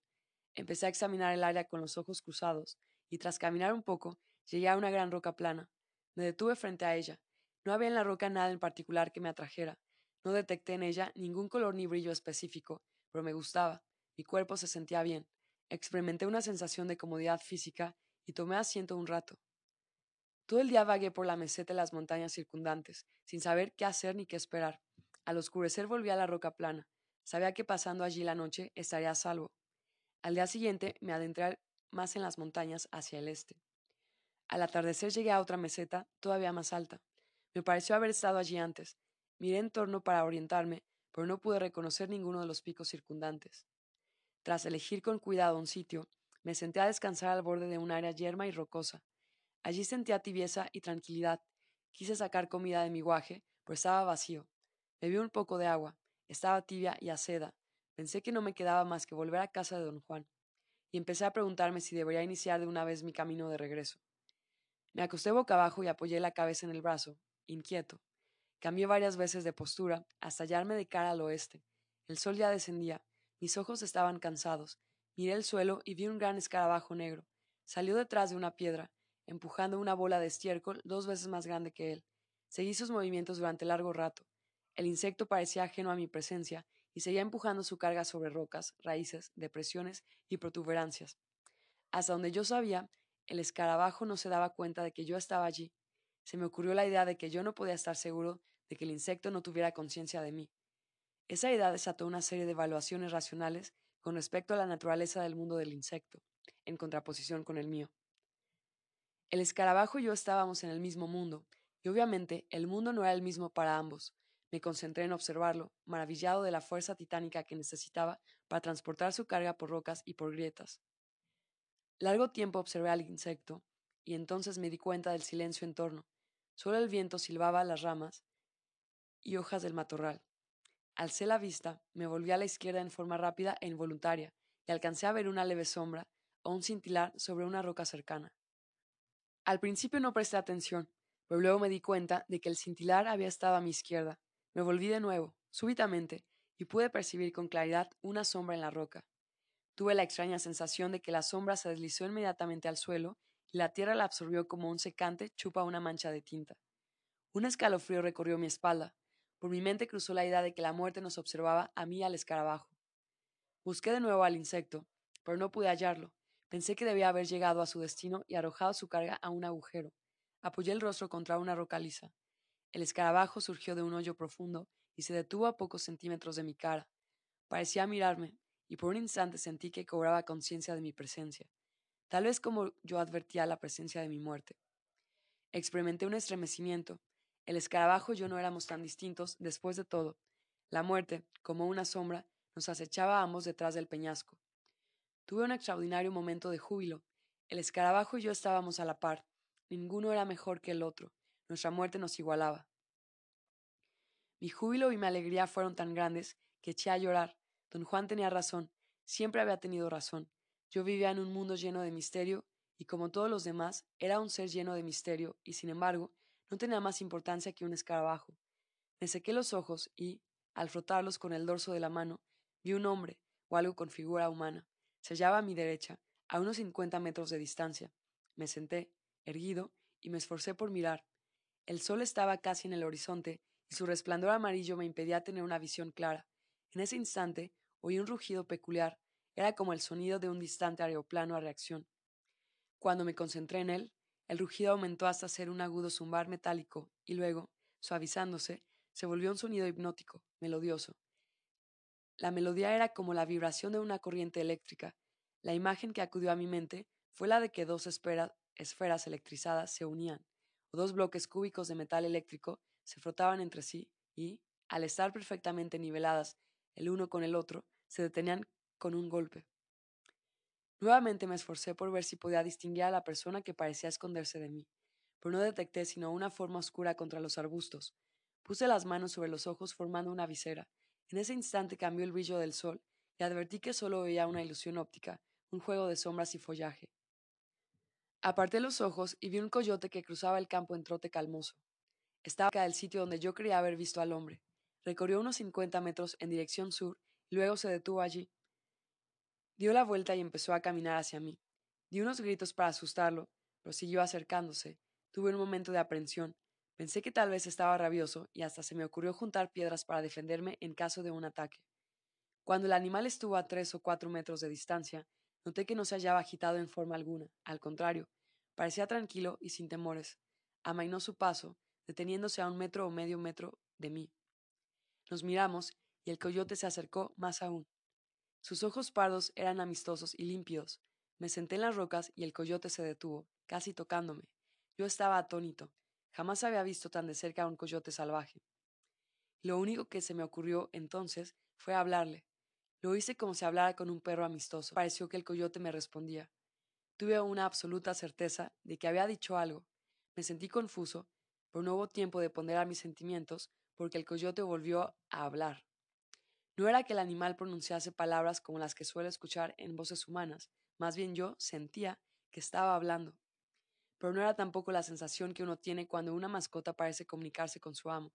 Empecé a examinar el área con los ojos cruzados, y tras caminar un poco, llegué a una gran roca plana. Me detuve frente a ella. No había en la roca nada en particular que me atrajera. No detecté en ella ningún color ni brillo específico, pero me gustaba. Mi cuerpo se sentía bien. Experimenté una sensación de comodidad física y tomé asiento un rato. Todo el día vagué por la meseta y las montañas circundantes, sin saber qué hacer ni qué esperar. Al oscurecer volví a la roca plana. Sabía que pasando allí la noche estaría a salvo. Al día siguiente me adentré más en las montañas hacia el este. Al atardecer llegué a otra meseta, todavía más alta. Me pareció haber estado allí antes. Miré en torno para orientarme, pero no pude reconocer ninguno de los picos circundantes. Tras elegir con cuidado un sitio, me senté a descansar al borde de un área yerma y rocosa. Allí sentía tibieza y tranquilidad. Quise sacar comida de mi guaje, pero estaba vacío. Bebí un poco de agua. Estaba tibia y aceda. Pensé que no me quedaba más que volver a casa de don Juan. Y empecé a preguntarme si debería iniciar de una vez mi camino de regreso. Me acosté boca abajo y apoyé la cabeza en el brazo, inquieto. Cambié varias veces de postura hasta hallarme de cara al oeste. El sol ya descendía. Mis ojos estaban cansados. Miré el suelo y vi un gran escarabajo negro. Salió detrás de una piedra, empujando una bola de estiércol dos veces más grande que él. Seguí sus movimientos durante largo rato. El insecto parecía ajeno a mi presencia y seguía empujando su carga sobre rocas, raíces, depresiones y protuberancias. Hasta donde yo sabía, el escarabajo no se daba cuenta de que yo estaba allí. Se me ocurrió la idea de que yo no podía estar seguro de que el insecto no tuviera conciencia de mí. Esa idea desató una serie de evaluaciones racionales con respecto a la naturaleza del mundo del insecto, en contraposición con el mío. El escarabajo y yo estábamos en el mismo mundo, y obviamente el mundo no era el mismo para ambos. Me concentré en observarlo, maravillado de la fuerza titánica que necesitaba para transportar su carga por rocas y por grietas. Largo tiempo observé al insecto, y entonces me di cuenta del silencio en torno. Solo el viento silbaba las ramas y hojas del matorral. Alcé la vista, me volví a la izquierda en forma rápida e involuntaria, y alcancé a ver una leve sombra o un cintilar sobre una roca cercana. Al principio no presté atención, pero luego me di cuenta de que el cintilar había estado a mi izquierda. Me volví de nuevo, súbitamente, y pude percibir con claridad una sombra en la roca. Tuve la extraña sensación de que la sombra se deslizó inmediatamente al suelo y la tierra la absorbió como un secante chupa una mancha de tinta. Un escalofrío recorrió mi espalda. Por mi mente cruzó la idea de que la muerte nos observaba a mí al escarabajo. Busqué de nuevo al insecto, pero no pude hallarlo. Pensé que debía haber llegado a su destino y arrojado su carga a un agujero. Apoyé el rostro contra una roca lisa. El escarabajo surgió de un hoyo profundo y se detuvo a pocos centímetros de mi cara. Parecía mirarme, y por un instante sentí que cobraba conciencia de mi presencia, tal vez como yo advertía la presencia de mi muerte. Experimenté un estremecimiento. El escarabajo y yo no éramos tan distintos, después de todo. La muerte, como una sombra, nos acechaba a ambos detrás del peñasco. Tuve un extraordinario momento de júbilo. El escarabajo y yo estábamos a la par. Ninguno era mejor que el otro. Nuestra muerte nos igualaba. Mi júbilo y mi alegría fueron tan grandes que eché a llorar. Don Juan tenía razón. Siempre había tenido razón. Yo vivía en un mundo lleno de misterio y como todos los demás, era un ser lleno de misterio y, sin embargo, no tenía más importancia que un escarabajo. Me sequé los ojos y, al frotarlos con el dorso de la mano, vi un hombre o algo con figura humana. Se hallaba a mi derecha, a unos cincuenta metros de distancia. Me senté, erguido, y me esforcé por mirar. El sol estaba casi en el horizonte, y su resplandor amarillo me impedía tener una visión clara. En ese instante oí un rugido peculiar, era como el sonido de un distante aeroplano a reacción. Cuando me concentré en él, el rugido aumentó hasta ser un agudo zumbar metálico, y luego, suavizándose, se volvió un sonido hipnótico, melodioso. La melodía era como la vibración de una corriente eléctrica. La imagen que acudió a mi mente fue la de que dos esferas electrizadas se unían, dos bloques cúbicos de metal eléctrico se frotaban entre sí y, al estar perfectamente niveladas el uno con el otro, se detenían con un golpe. Nuevamente me esforcé por ver si podía distinguir a la persona que parecía esconderse de mí, pero no detecté sino una forma oscura contra los arbustos. Puse las manos sobre los ojos formando una visera, en ese instante cambió el brillo del sol y advertí que solo veía una ilusión óptica, un juego de sombras y follaje. Aparté los ojos y vi un coyote que cruzaba el campo en trote calmoso. Estaba cerca del sitio donde yo creía haber visto al hombre. Recorrió unos cincuenta metros en dirección sur y luego se detuvo allí. Dio la vuelta y empezó a caminar hacia mí. Di unos gritos para asustarlo, pero siguió acercándose. Tuve un momento de aprensión. Pensé que tal vez estaba rabioso y hasta se me ocurrió juntar piedras para defenderme en caso de un ataque. Cuando el animal estuvo a tres o cuatro metros de distancia, noté que no se hallaba agitado en forma alguna. Al contrario, parecía tranquilo y sin temores. Amainó su paso, deteniéndose a un metro o medio metro de mí. Nos miramos y el coyote se acercó más aún. Sus ojos pardos eran amistosos y límpidos. Me senté en las rocas y el coyote se detuvo, casi tocándome. Yo estaba atónito. Jamás había visto tan de cerca a un coyote salvaje. Lo único que se me ocurrió entonces fue hablarle. Lo hice como si hablara con un perro amistoso. Pareció que el coyote me respondía. Tuve una absoluta certeza de que había dicho algo. Me sentí confuso, pero no hubo tiempo de poner a mis sentimientos porque el coyote volvió a hablar. No era que el animal pronunciase palabras como las que suele escuchar en voces humanas, más bien yo sentía que estaba hablando. Pero no era tampoco la sensación que uno tiene cuando una mascota parece comunicarse con su amo.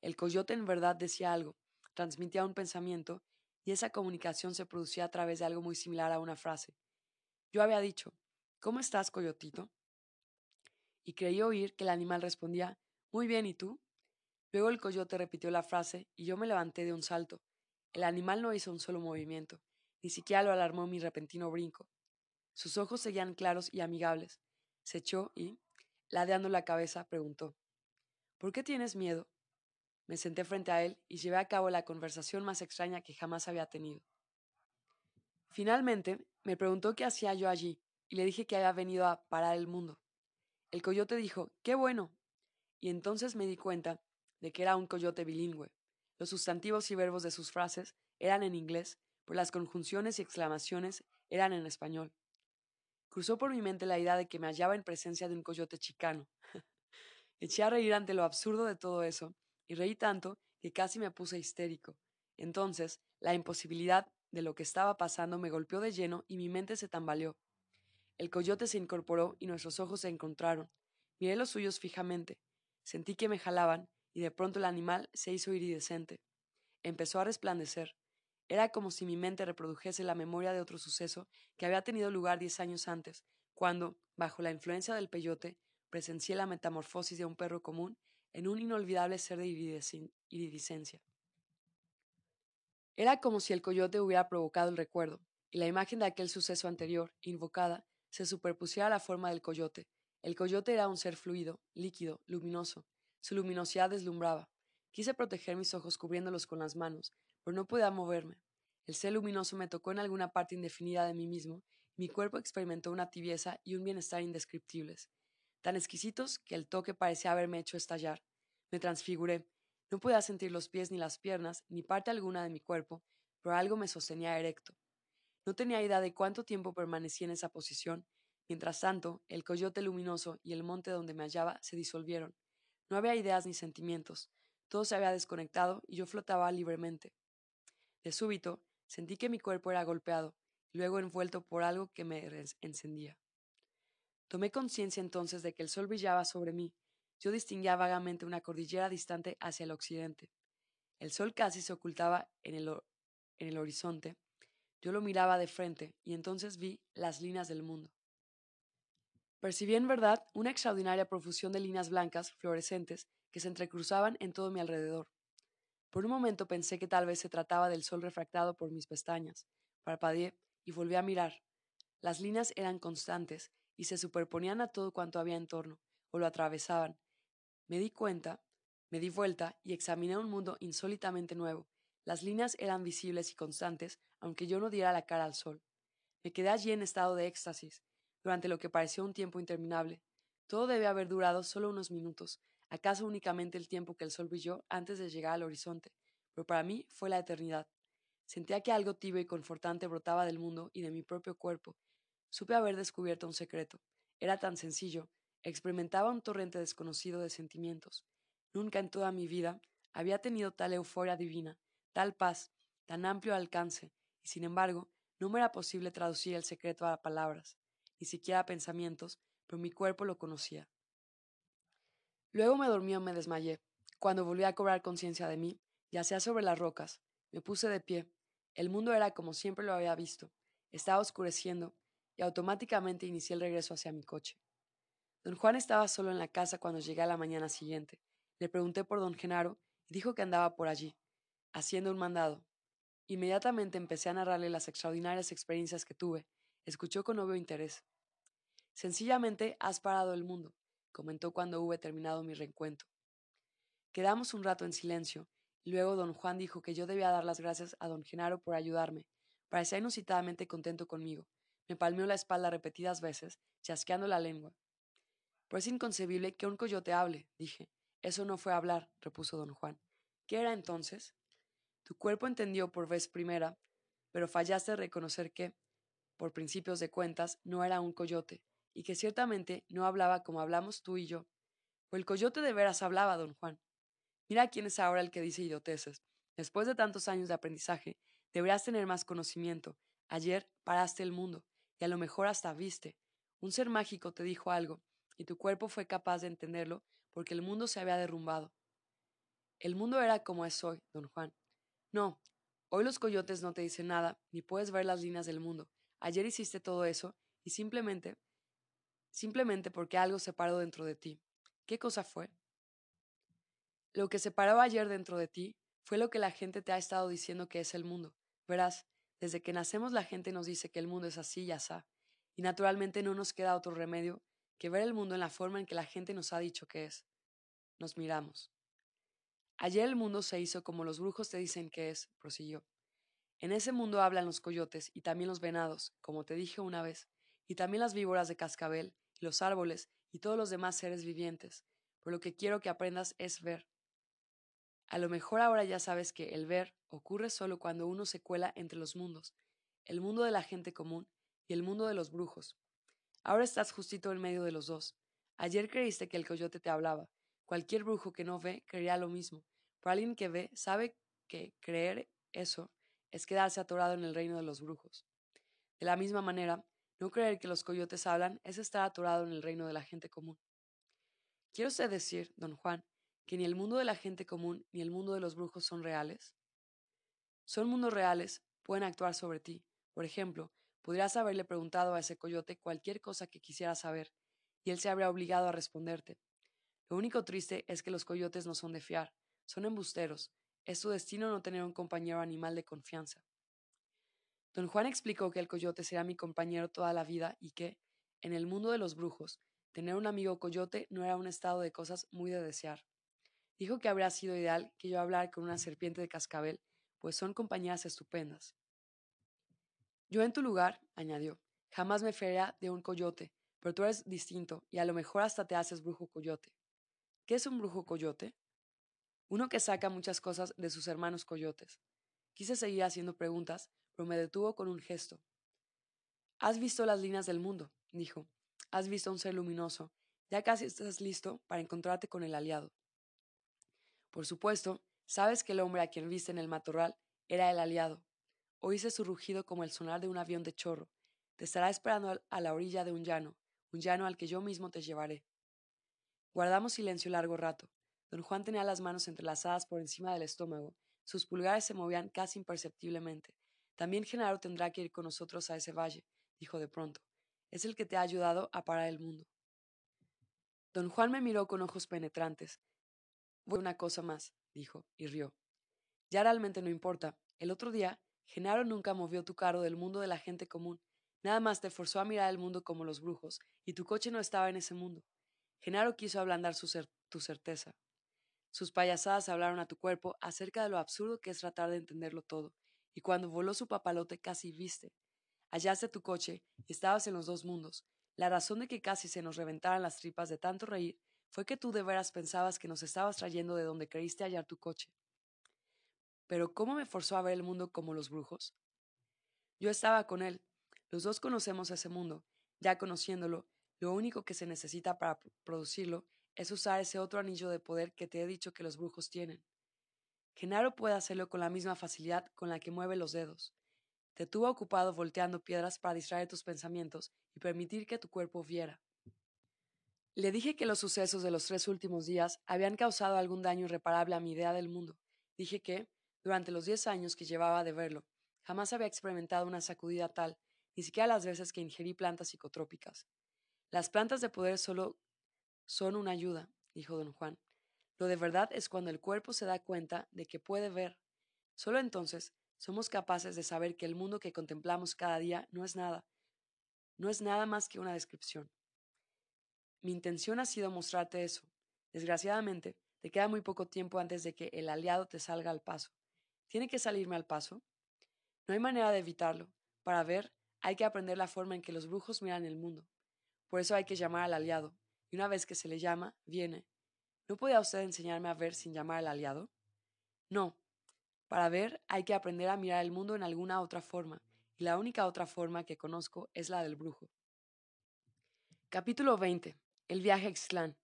El coyote en verdad decía algo, transmitía un pensamiento, y esa comunicación se producía a través de algo muy similar a una frase. Yo había dicho, ¿Cómo estás, coyotito? Y creí oír que el animal respondía, Muy bien, ¿y tú? Luego el coyote repitió la frase y yo me levanté de un salto. El animal no hizo un solo movimiento, ni siquiera lo alarmó mi repentino brinco. Sus ojos seguían claros y amigables. Se echó y, ladeando la cabeza, preguntó ¿Por qué tienes miedo? Me senté frente a él y llevé a cabo la conversación más extraña que jamás había tenido. Finalmente, me preguntó qué hacía yo allí, y le dije que había venido a parar el mundo. El coyote dijo, ¡Qué bueno! Y entonces me di cuenta de que era un coyote bilingüe. Los sustantivos y verbos de sus frases eran en inglés, pero las conjunciones y exclamaciones eran en español. Cruzó por mi mente la idea de que me hallaba en presencia de un coyote chicano. Eché a reír ante lo absurdo de todo eso, y reí tanto que casi me puse histérico. Entonces, la imposibilidad de lo que estaba pasando me golpeó de lleno y mi mente se tambaleó. El coyote se incorporó y nuestros ojos se encontraron. Miré los suyos fijamente. Sentí que me jalaban y de pronto el animal se hizo iridescente. Empezó a resplandecer. Era como si mi mente reprodujese la memoria de otro suceso que había tenido lugar diez años antes, cuando, bajo la influencia del peyote, presencié la metamorfosis de un perro común en un inolvidable ser de iridiscencia. Era como si el coyote hubiera provocado el recuerdo, y la imagen de aquel suceso anterior, invocada, se superpusiera a la forma del coyote. El coyote era un ser fluido, líquido, luminoso, su luminosidad deslumbraba. Quise proteger mis ojos cubriéndolos con las manos, pero no podía moverme. El ser luminoso me tocó en alguna parte indefinida de mí mismo, mi cuerpo experimentó una tibieza y un bienestar indescriptibles, tan exquisitos que el toque parecía haberme hecho estallar. Me transfiguré. No podía sentir los pies ni las piernas, ni parte alguna de mi cuerpo, pero algo me sostenía erecto. No tenía idea de cuánto tiempo permanecí en esa posición. Mientras tanto, el coyote luminoso y el monte donde me hallaba se disolvieron. No había ideas ni sentimientos, todo se había desconectado y yo flotaba libremente. De súbito, sentí que mi cuerpo era golpeado, luego envuelto por algo que me encendía. Tomé conciencia entonces de que el sol brillaba sobre mí. Yo distinguía vagamente una cordillera distante hacia el occidente. El sol casi se ocultaba en el, horizonte. Yo lo miraba de frente y entonces vi las líneas del mundo. Percibí en verdad una extraordinaria profusión de líneas blancas, fluorescentes, que se entrecruzaban en todo mi alrededor. Por un momento pensé que tal vez se trataba del sol refractado por mis pestañas. Parpadeé y volví a mirar. Las líneas eran constantes y se superponían a todo cuanto había en torno, o lo atravesaban. Me di cuenta, me di vuelta y examiné un mundo insólitamente nuevo. Las líneas eran visibles y constantes, aunque yo no diera la cara al sol. Me quedé allí en estado de éxtasis, durante lo que pareció un tiempo interminable. Todo debe haber durado solo unos minutos, acaso únicamente el tiempo que el sol brilló antes de llegar al horizonte, pero para mí fue la eternidad. Sentía que algo tibio y confortante brotaba del mundo y de mi propio cuerpo. Supe haber descubierto un secreto. Era tan sencillo. Experimentaba un torrente desconocido de sentimientos. Nunca en toda mi vida había tenido tal euforia divina, tal paz, tan amplio alcance, y sin embargo, no me era posible traducir el secreto a palabras ni siquiera pensamientos, pero mi cuerpo lo conocía. Luego me dormí o me desmayé. Cuando volví a cobrar conciencia de mí, yacía sobre las rocas. Me puse de pie. El mundo era como siempre lo había visto. Estaba oscureciendo, y automáticamente inicié el regreso hacia mi coche. Don Juan estaba solo en la casa cuando llegué a la mañana siguiente. Le pregunté por don Genaro y dijo que andaba por allí, haciendo un mandado. Inmediatamente empecé a narrarle las extraordinarias experiencias que tuve. Escuchó con obvio interés. Sencillamente has parado el mundo, comentó cuando hube terminado mi reencuentro. Quedamos un rato en silencio, luego don Juan dijo que yo debía dar las gracias a don Genaro por ayudarme. Parecía inusitadamente contento conmigo. Me palmeó la espalda repetidas veces, chasqueando la lengua. Pero es inconcebible que un coyote hable, dije. Eso no fue hablar, repuso don Juan. ¿Qué era entonces? Tu cuerpo entendió por vez primera, pero fallaste en reconocer que, por principios de cuentas, no era un coyote, y que ciertamente no hablaba como hablamos tú y yo. O el coyote de veras hablaba, don Juan. Mira quién es ahora el que dice idioteces. Después de tantos años de aprendizaje, deberías tener más conocimiento. Ayer paraste el mundo, y a lo mejor hasta viste. Un ser mágico te dijo algo, y tu cuerpo fue capaz de entenderlo porque el mundo se había derrumbado. El mundo era como es hoy, don Juan. No, hoy los coyotes no te dicen nada, ni puedes ver las líneas del mundo. Ayer hiciste todo eso, y simplemente, simplemente porque algo se paró dentro de ti. ¿Qué cosa fue? Lo que se paró ayer dentro de ti fue lo que la gente te ha estado diciendo que es el mundo. Verás, desde que nacemos la gente nos dice que el mundo es así y asá, y naturalmente no nos queda otro remedio que ver el mundo en la forma en que la gente nos ha dicho que es. Nos miramos. Ayer el mundo se hizo como los brujos te dicen que es, prosiguió. En ese mundo hablan los coyotes y también los venados, como te dije una vez, y también las víboras de cascabel, y los árboles, y todos los demás seres vivientes. Pero lo que quiero que aprendas es ver. A lo mejor ahora ya sabes que el ver ocurre solo cuando uno se cuela entre los mundos, el mundo de la gente común y el mundo de los brujos. Ahora estás justito en medio de los dos. Ayer creíste que el coyote te hablaba. Cualquier brujo que no ve creería lo mismo. Pero alguien que ve sabe que creer eso es quedarse atorado en el reino de los brujos. De la misma manera, no creer que los coyotes hablan es estar atorado en el reino de la gente común. ¿Quiere usted decir, don Juan, que ni el mundo de la gente común ni el mundo de los brujos son reales? Son mundos reales, pueden actuar sobre ti. Por ejemplo, podrías haberle preguntado a ese coyote cualquier cosa que quisiera saber, y él se habría obligado a responderte. Lo único triste es que los coyotes no son de fiar, son embusteros. Es tu destino no tener un compañero animal de confianza. Don Juan explicó que el coyote será mi compañero toda la vida y que, en el mundo de los brujos, tener un amigo coyote no era un estado de cosas muy de desear. Dijo que habría sido ideal que yo hablara con una serpiente de cascabel, pues son compañías estupendas. Yo en tu lugar, añadió, jamás me fería de un coyote, pero tú eres distinto y a lo mejor hasta te haces brujo coyote. ¿Qué es un brujo coyote? Uno que saca muchas cosas de sus hermanos coyotes. Quise seguir haciendo preguntas, pero me detuvo con un gesto. Has visto las líneas del mundo, dijo. Has visto un ser luminoso. Ya casi estás listo para encontrarte con el aliado. Por supuesto, sabes que el hombre a quien viste en el matorral era el aliado. Oíste su rugido como el sonar de un avión de chorro. Te estará esperando a la orilla de un llano, un llano al que yo mismo te llevaré. Guardamos silencio largo rato. Don Juan tenía las manos entrelazadas por encima del estómago. Sus pulgares se movían casi imperceptiblemente. También Genaro tendrá que ir con nosotros a ese valle, dijo de pronto. Es el que te ha ayudado a parar el mundo. Don Juan me miró con ojos penetrantes. Voy una cosa más, dijo, y rió. Ya realmente no importa. El otro día, Genaro nunca movió tu carro del mundo de la gente común. Nada más te forzó a mirar el mundo como los brujos, y tu coche no estaba en ese mundo. Genaro quiso ablandar tu certeza. Sus payasadas hablaron a tu cuerpo acerca de lo absurdo que es tratar de entenderlo todo, y cuando voló su papalote casi viste. Hallaste tu coche y estabas en los dos mundos. La razón de que casi se nos reventaran las tripas de tanto reír fue que tú de veras pensabas que nos estabas trayendo de donde creíste hallar tu coche. Pero ¿cómo me forzó a ver el mundo como los brujos? Yo estaba con él. Los dos conocemos ese mundo. Ya conociéndolo, lo único que se necesita para producirlo es usar ese otro anillo de poder que te he dicho que los brujos tienen. Genaro puede hacerlo con la misma facilidad con la que mueve los dedos. Te tuvo ocupado volteando piedras para distraer tus pensamientos y permitir que tu cuerpo viera. Le dije que los sucesos de los tres últimos días habían causado algún daño irreparable a mi idea del mundo. Dije que, durante los diez años que llevaba de verlo, jamás había experimentado una sacudida tal, ni siquiera las veces que ingerí plantas psicotrópicas. Las plantas de poder solo son una ayuda, dijo don Juan. Lo de verdad es cuando el cuerpo se da cuenta de que puede ver. Solo entonces somos capaces de saber que el mundo que contemplamos cada día no es nada, no es nada más que una descripción. Mi intención ha sido mostrarte eso. Desgraciadamente, te queda muy poco tiempo antes de que el aliado te salga al paso. ¿Tiene que salirme al paso? No hay manera de evitarlo. Para ver, hay que aprender la forma en que los brujos miran el mundo. Por eso hay que llamar al aliado, y una vez que se le llama, viene. ¿No podía usted enseñarme a ver sin llamar al aliado? No. Para ver, hay que aprender a mirar el mundo en alguna otra forma, y la única otra forma que conozco es la del brujo. Capítulo 20. El viaje a Ixtlán.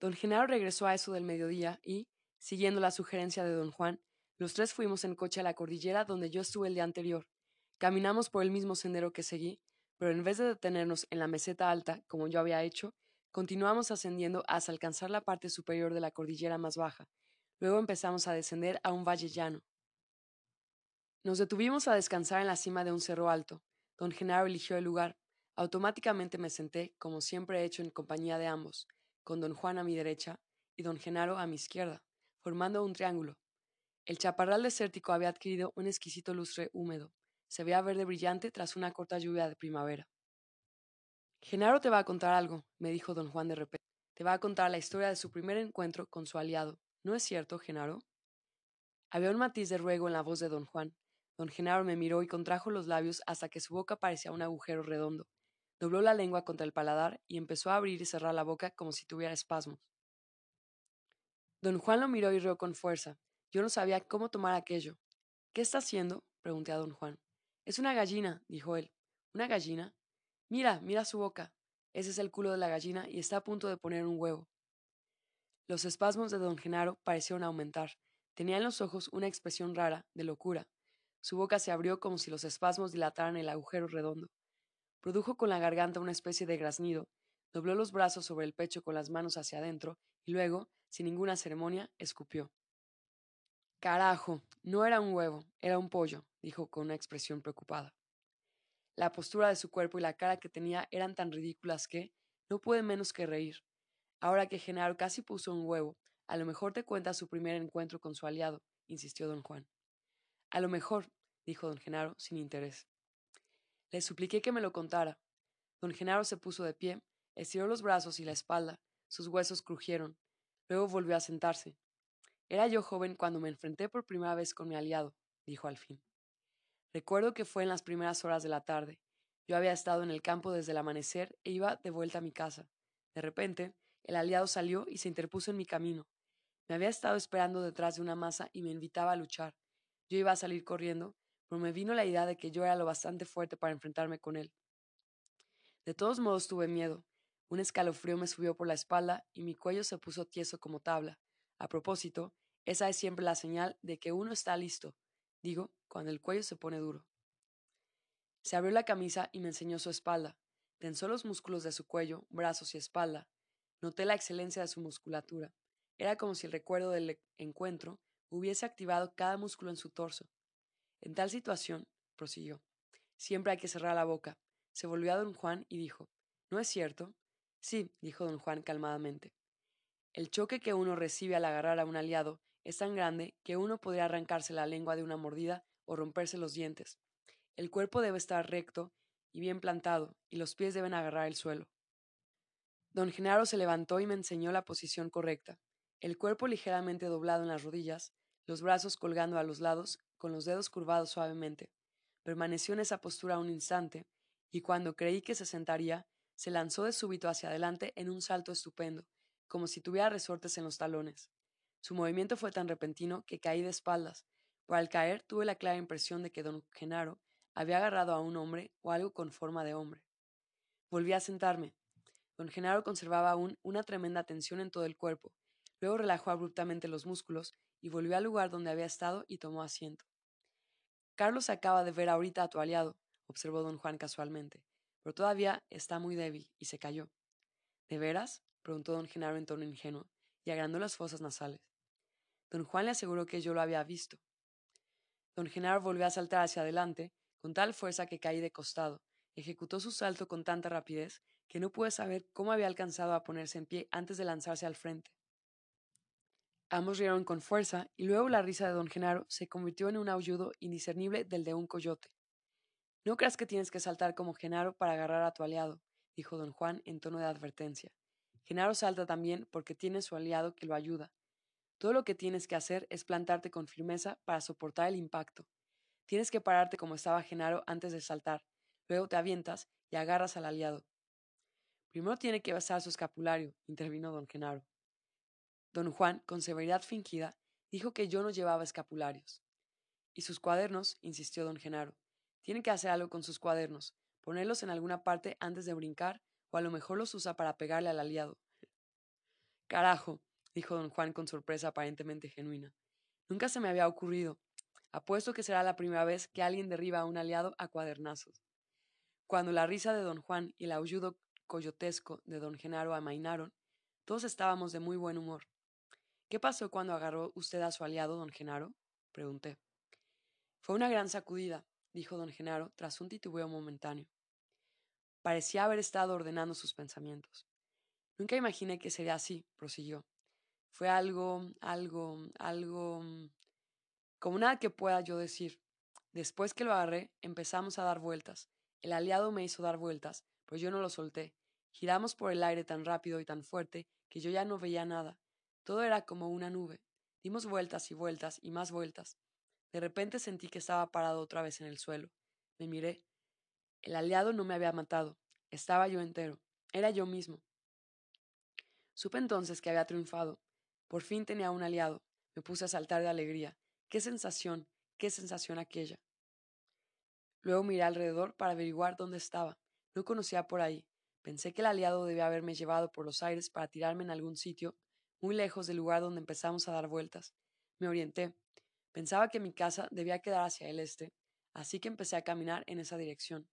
Don Genaro regresó a eso del mediodía y, siguiendo la sugerencia de don Juan, los tres fuimos en coche a la cordillera donde yo estuve el día anterior. Caminamos por el mismo sendero que seguí, pero en vez de detenernos en la meseta alta, como yo había hecho, continuamos ascendiendo hasta alcanzar la parte superior de la cordillera más baja. Luego empezamos a descender a un valle llano. Nos detuvimos a descansar en la cima de un cerro alto. Don Genaro eligió el lugar, Automáticamente me senté, como siempre he hecho en compañía de ambos, con don Juan a mi derecha y don Genaro a mi izquierda, formando un triángulo. El chaparral desértico había adquirido un exquisito lustre húmedo. Se veía verde brillante tras una corta lluvia de primavera. Genaro te va a contar algo, me dijo don Juan de repente. Te va a contar la historia de su primer encuentro con su aliado. ¿No es cierto, Genaro? Había un matiz de ruego en la voz de don Juan. Don Genaro me miró y contrajo los labios hasta que su boca parecía un agujero redondo, Dobló la lengua contra el paladar y empezó a abrir y cerrar la boca como si tuviera espasmos. Don Juan lo miró y rió con fuerza. Yo no sabía cómo tomar aquello. ¿Qué está haciendo? pregunté a don Juan. Es una gallina, dijo él. ¿Una gallina? Mira, mira su boca. Ese es el culo de la gallina y está a punto de poner un huevo. Los espasmos de don Genaro parecieron aumentar. Tenía en los ojos una expresión rara, de locura. Su boca se abrió como si los espasmos dilataran el agujero redondo. Produjo con la garganta una especie de graznido, dobló los brazos sobre el pecho con las manos hacia adentro y luego, sin ninguna ceremonia, escupió. Carajo, no era un huevo, era un pollo, dijo con una expresión preocupada. La postura de su cuerpo y la cara que tenía eran tan ridículas que no pude menos que reír. Ahora que Genaro casi puso un huevo, a lo mejor te cuenta su primer encuentro con su aliado, insistió don Juan. A lo mejor, dijo don Genaro, sin interés. Le supliqué que me lo contara. Don Genaro se puso de pie, estiró los brazos y la espalda, sus huesos crujieron. Luego volvió a sentarse. Era yo joven cuando me enfrenté por primera vez con mi aliado, dijo al fin. Recuerdo que fue en las primeras horas de la tarde. Yo había estado en el campo desde el amanecer e iba de vuelta a mi casa. De repente, el aliado salió y se interpuso en mi camino. Me había estado esperando detrás de una masa y me invitaba a luchar. Yo iba a salir corriendo, pero me vino la idea de que yo era lo bastante fuerte para enfrentarme con él. De todos modos tuve miedo. Un escalofrío me subió por la espalda y mi cuello se puso tieso como tabla. A propósito, esa es siempre la señal de que uno está listo, digo, cuando el cuello se pone duro. Se abrió la camisa y me enseñó su espalda. Tensó los músculos de su cuello, brazos y espalda. Noté la excelencia de su musculatura. Era como si el recuerdo del encuentro hubiese activado cada músculo en su torso. En tal situación, prosiguió, siempre hay que cerrar la boca. Se volvió a don Juan y dijo, ¿No es cierto? Sí, dijo don Juan calmadamente. El choque que uno recibe al agarrar a un aliado es tan grande que uno podría arrancarse la lengua de una mordida o romperse los dientes. El cuerpo debe estar recto y bien plantado, y los pies deben agarrar el suelo. Don Genaro se levantó y me enseñó la posición correcta. El cuerpo ligeramente doblado en las rodillas, los brazos colgando a los lados con los dedos curvados suavemente. Permaneció en esa postura un instante, y cuando creí que se sentaría, se lanzó de súbito hacia adelante en un salto estupendo, como si tuviera resortes en los talones. Su movimiento fue tan repentino que caí de espaldas, por al caer tuve la clara impresión de que don Genaro había agarrado a un hombre o algo con forma de hombre. Volví a sentarme. Don Genaro conservaba aún una tremenda tensión en todo el cuerpo. Luego relajó abruptamente los músculos y volvió al lugar donde había estado y tomó asiento. Carlos acaba de ver ahorita a tu aliado, observó don Juan casualmente, pero todavía está muy débil y se cayó. ¿De veras? preguntó don Genaro en tono ingenuo, y agrandó las fosas nasales. Don Juan le aseguró que yo lo había visto. Don Genaro volvió a saltar hacia adelante, con tal fuerza que caí de costado. Ejecutó su salto con tanta rapidez que no pude saber cómo había alcanzado a ponerse en pie antes de lanzarse al frente. Ambos rieron con fuerza y luego la risa de don Genaro se convirtió en un aullido indiscernible del de un coyote. No creas que tienes que saltar como Genaro para agarrar a tu aliado, dijo don Juan en tono de advertencia. Genaro salta también porque tiene su aliado que lo ayuda. Todo lo que tienes que hacer es plantarte con firmeza para soportar el impacto. Tienes que pararte como estaba Genaro antes de saltar, luego te avientas y agarras al aliado. Primero tiene que besar su escapulario, intervino don Genaro. Don Juan, con severidad fingida, dijo que yo no llevaba escapularios. ¿Y sus cuadernos? insistió don Genaro. Tiene que hacer algo con sus cuadernos, ponerlos en alguna parte antes de brincar, o a lo mejor los usa para pegarle al aliado. Carajo, dijo don Juan con sorpresa aparentemente genuina. Nunca se me había ocurrido. Apuesto que será la primera vez que alguien derriba a un aliado a cuadernazos. Cuando la risa de don Juan y el aullido coyotesco de don Genaro amainaron, todos estábamos de muy buen humor. ¿Qué pasó cuando agarró usted a su aliado, don Genaro? pregunté. Fue una gran sacudida, dijo don Genaro tras un titubeo momentáneo. Parecía haber estado ordenando sus pensamientos. Nunca imaginé que sería así, prosiguió. Fue algo, algo, algo... como nada que pueda yo decir. Después que lo agarré, empezamos a dar vueltas. El aliado me hizo dar vueltas, pues yo no lo solté. Giramos por el aire tan rápido y tan fuerte que yo ya no veía nada. Todo era como una nube. Dimos vueltas y vueltas y más vueltas. De repente sentí que estaba parado otra vez en el suelo. Me miré. El aliado no me había matado. Estaba yo entero. Era yo mismo. Supe entonces que había triunfado. Por fin tenía un aliado. Me puse a saltar de alegría. ¡Qué sensación! ¡Qué sensación aquella! Luego miré alrededor para averiguar dónde estaba. No conocía por ahí. Pensé que el aliado debía haberme llevado por los aires para tirarme en algún sitio muy lejos del lugar donde empezamos a dar vueltas. Me orienté. Pensaba que mi casa debía quedar hacia el este, así que empecé a caminar en esa dirección.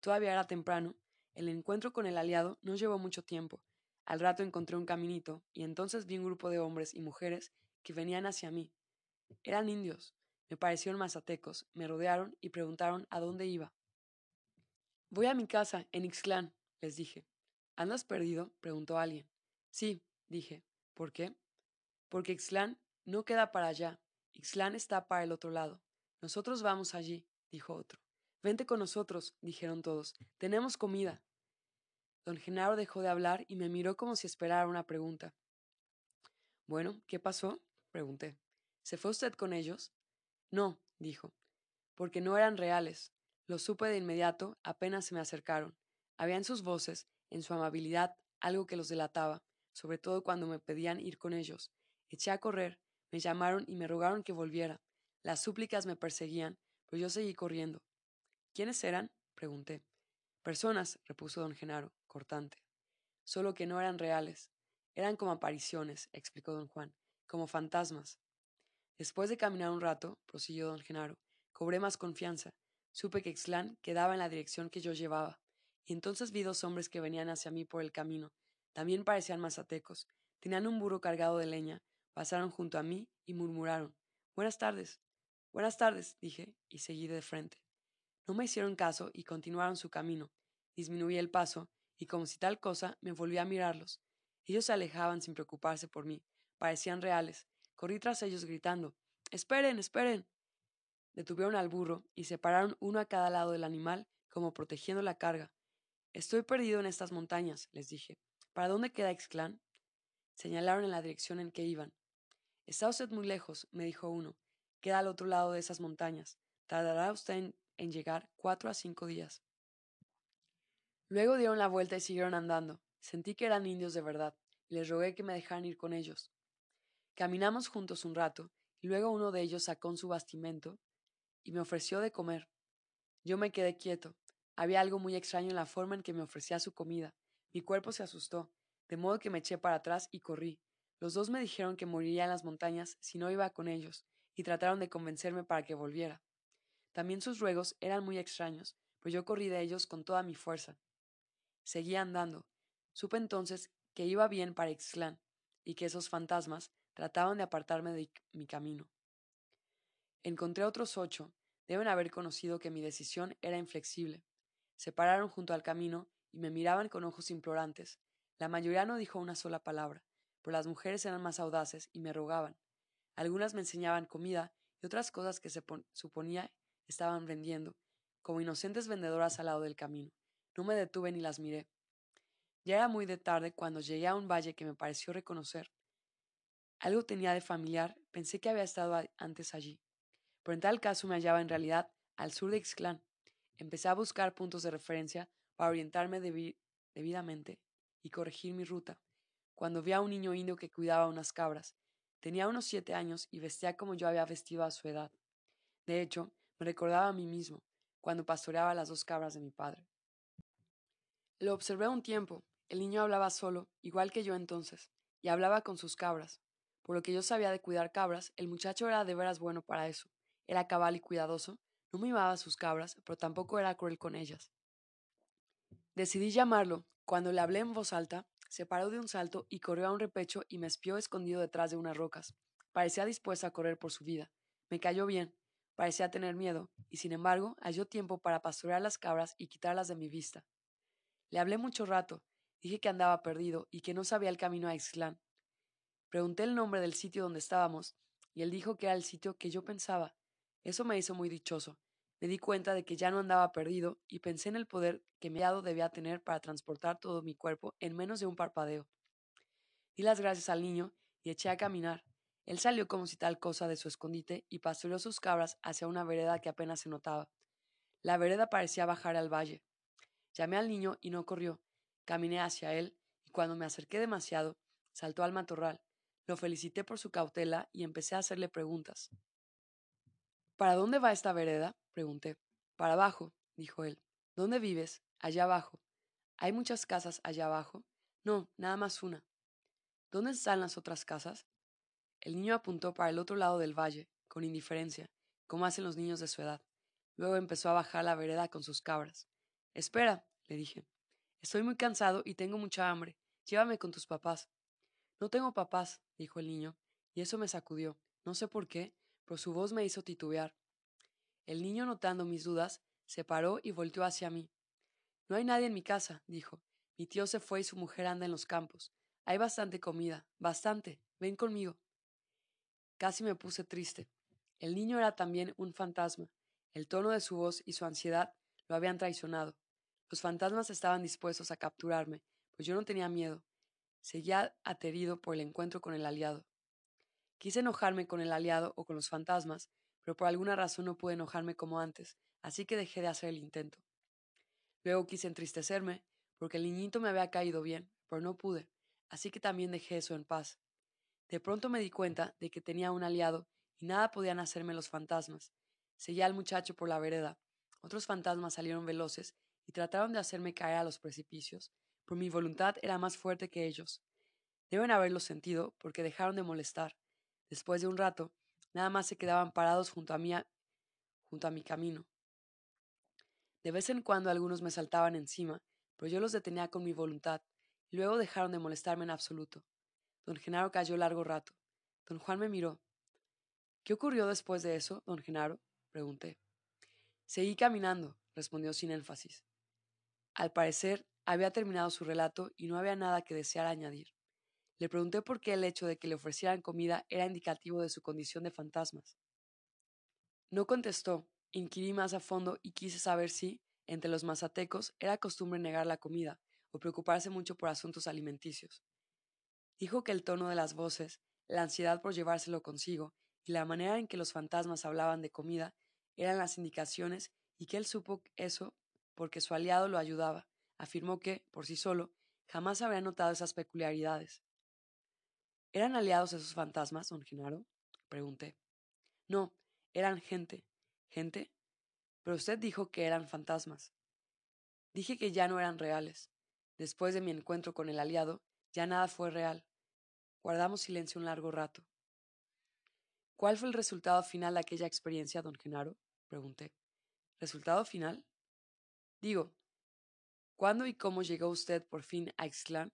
Todavía era temprano. El encuentro con el aliado no llevó mucho tiempo. Al rato encontré un caminito, y entonces vi un grupo de hombres y mujeres que venían hacia mí. Eran indios. Me parecieron mazatecos, me rodearon y preguntaron a dónde iba. Voy a mi casa, en Ixclán, les dije. ¿Andas perdido? preguntó alguien. Sí, dije. ¿Por qué? Porque Ixtlán no queda para allá. Ixtlán está para el otro lado. Nosotros vamos allí, dijo otro. Vente con nosotros, dijeron todos. Tenemos comida. Don Genaro dejó de hablar y me miró como si esperara una pregunta. Bueno, ¿qué pasó? pregunté. ¿Se fue usted con ellos? No, dijo, porque no eran reales. Lo supe de inmediato apenas se me acercaron. Había en sus voces, en su amabilidad, algo que los delataba sobre todo cuando me pedían ir con ellos. Eché a correr, me llamaron y me rogaron que volviera. Las súplicas me perseguían, pero yo seguí corriendo. ¿Quiénes eran? pregunté. Personas, repuso don Genaro, cortante. Solo que no eran reales. Eran como apariciones, explicó don Juan, como fantasmas. Después de caminar un rato, prosiguió don Genaro, cobré más confianza. Supe que Ixlán quedaba en la dirección que yo llevaba, y entonces vi dos hombres que venían hacia mí por el camino, también parecían mazatecos. Tenían un burro cargado de leña. Pasaron junto a mí y murmuraron. Buenas tardes. Buenas tardes, dije, y seguí de frente. No me hicieron caso y continuaron su camino. Disminuí el paso, y como si tal cosa, me volví a mirarlos. Ellos se alejaban sin preocuparse por mí. Parecían reales. Corrí tras ellos gritando. Esperen, esperen. Detuvieron al burro y se pararon uno a cada lado del animal, como protegiendo la carga. Estoy perdido en estas montañas, les dije. ¿Para dónde queda Ixclán? Señalaron en la dirección en que iban. Está usted muy lejos, me dijo uno. Queda al otro lado de esas montañas. Tardará usted en, llegar cuatro a cinco días. Luego dieron la vuelta y siguieron andando. Sentí que eran indios de verdad, y les rogué que me dejaran ir con ellos. Caminamos juntos un rato, y luego uno de ellos sacó su bastimento y me ofreció de comer. Yo me quedé quieto. Había algo muy extraño en la forma en que me ofrecía su comida, mi cuerpo se asustó, de modo que me eché para atrás y corrí. Los dos me dijeron que moriría en las montañas si no iba con ellos, y trataron de convencerme para que volviera. También sus ruegos eran muy extraños, pues yo corrí de ellos con toda mi fuerza. Seguí andando. Supe entonces que iba bien para Ixtlán, y que esos fantasmas trataban de apartarme de mi camino. Encontré otros ocho, Deben haber conocido que mi decisión era inflexible. Se pararon junto al camino y me miraban con ojos implorantes. La mayoría no dijo una sola palabra, pero las mujeres eran más audaces y me rogaban. Algunas me enseñaban comida y otras cosas que se suponía estaban vendiendo, como inocentes vendedoras al lado del camino. No me detuve ni las miré. Ya era muy de tarde cuando llegué a un valle que me pareció reconocer. Algo tenía de familiar, pensé que había estado antes allí. Pero en tal caso me hallaba en realidad al sur de Ixclán. Empecé a buscar puntos de referencia para orientarme debidamente y corregir mi ruta, cuando vi a un niño indio que cuidaba unas cabras. Tenía unos siete años y vestía como yo había vestido a su edad. De hecho, me recordaba a mí mismo, cuando pastoreaba las dos cabras de mi padre. Lo observé un tiempo. El niño hablaba solo, igual que yo entonces, y hablaba con sus cabras. Por lo que yo sabía de cuidar cabras, el muchacho era de veras bueno para eso. Era cabal y cuidadoso, no mimaba a sus cabras, pero tampoco era cruel con ellas. Decidí llamarlo. Cuando le hablé en voz alta, se paró de un salto y corrió a un repecho y me espió escondido detrás de unas rocas. Parecía dispuesta a correr por su vida. Me cayó bien. Parecía tener miedo, y sin embargo halló tiempo para pastorear las cabras y quitarlas de mi vista. Le hablé mucho rato. Dije que andaba perdido y que no sabía el camino a Ixtlán. Pregunté el nombre del sitio donde estábamos, y él dijo que era el sitio que yo pensaba. Eso me hizo muy dichoso. Me di cuenta de que ya no andaba perdido y pensé en el poder que mi hado debía tener para transportar todo mi cuerpo en menos de un parpadeo. Di las gracias al niño y eché a caminar. Él salió como si tal cosa de su escondite y pastoreó sus cabras hacia una vereda que apenas se notaba. La vereda parecía bajar al valle. Llamé al niño y no corrió. Caminé hacia él y cuando me acerqué demasiado, saltó al matorral. Lo felicité por su cautela y empecé a hacerle preguntas. ¿Para dónde va esta vereda? Pregunté. Para abajo, dijo él. ¿Dónde vives? Allá abajo. ¿Hay muchas casas allá abajo? No, nada más una. ¿Dónde están las otras casas? El niño apuntó para el otro lado del valle, con indiferencia, como hacen los niños de su edad. Luego empezó a bajar la vereda con sus cabras. Espera, le dije. Estoy muy cansado y tengo mucha hambre. Llévame con tus papás. No tengo papás, dijo el niño, y eso me sacudió. No sé por qué, pero su voz me hizo titubear. El niño, notando mis dudas, se paró y volteó hacia mí. No hay nadie en mi casa, dijo. Mi tío se fue y su mujer anda en los campos. Hay bastante comida, bastante. Ven conmigo. Casi me puse triste. El niño era también un fantasma. El tono de su voz y su ansiedad lo habían traicionado. Los fantasmas estaban dispuestos a capturarme, pues yo no tenía miedo. Seguía aterido por el encuentro con el aliado. Quise enojarme con el aliado o con los fantasmas, pero por alguna razón no pude enojarme como antes, así que dejé de hacer el intento. Luego quise entristecerme, porque el niñito me había caído bien, pero no pude, así que también dejé eso en paz. De pronto me di cuenta de que tenía un aliado y nada podían hacerme los fantasmas. Seguía al muchacho por la vereda. Otros fantasmas salieron veloces y trataron de hacerme caer a los precipicios, pero mi voluntad era más fuerte que ellos. Deben haberlo sentido, porque dejaron de molestar. Después de un rato, nada más se quedaban parados junto a mí, junto a mi camino. De vez en cuando algunos me saltaban encima, pero yo los detenía con mi voluntad, y luego dejaron de molestarme en absoluto. Don Genaro cayó largo rato. Don Juan me miró. ¿Qué ocurrió después de eso, don Genaro? pregunté. Seguí caminando, respondió sin énfasis. Al parecer, había terminado su relato y no había nada que desear añadir. Le pregunté por qué el hecho de que le ofrecieran comida era indicativo de su condición de fantasmas. No contestó. Inquirí más a fondo y quise saber si, entre los mazatecos, era costumbre negar la comida o preocuparse mucho por asuntos alimenticios. Dijo que el tono de las voces, la ansiedad por llevárselo consigo y la manera en que los fantasmas hablaban de comida eran las indicaciones y que él supo eso porque su aliado lo ayudaba, afirmó que, por sí solo, jamás habría notado esas peculiaridades. ¿Eran aliados esos fantasmas, don Genaro? pregunté. No, eran gente. ¿Gente? Pero usted dijo que eran fantasmas. Dije que ya no eran reales. Después de mi encuentro con el aliado, ya nada fue real. Guardamos silencio un largo rato. ¿Cuál fue el resultado final de aquella experiencia, don Genaro? pregunté. ¿Resultado final? Digo, ¿cuándo y cómo llegó usted por fin a Ixtlán?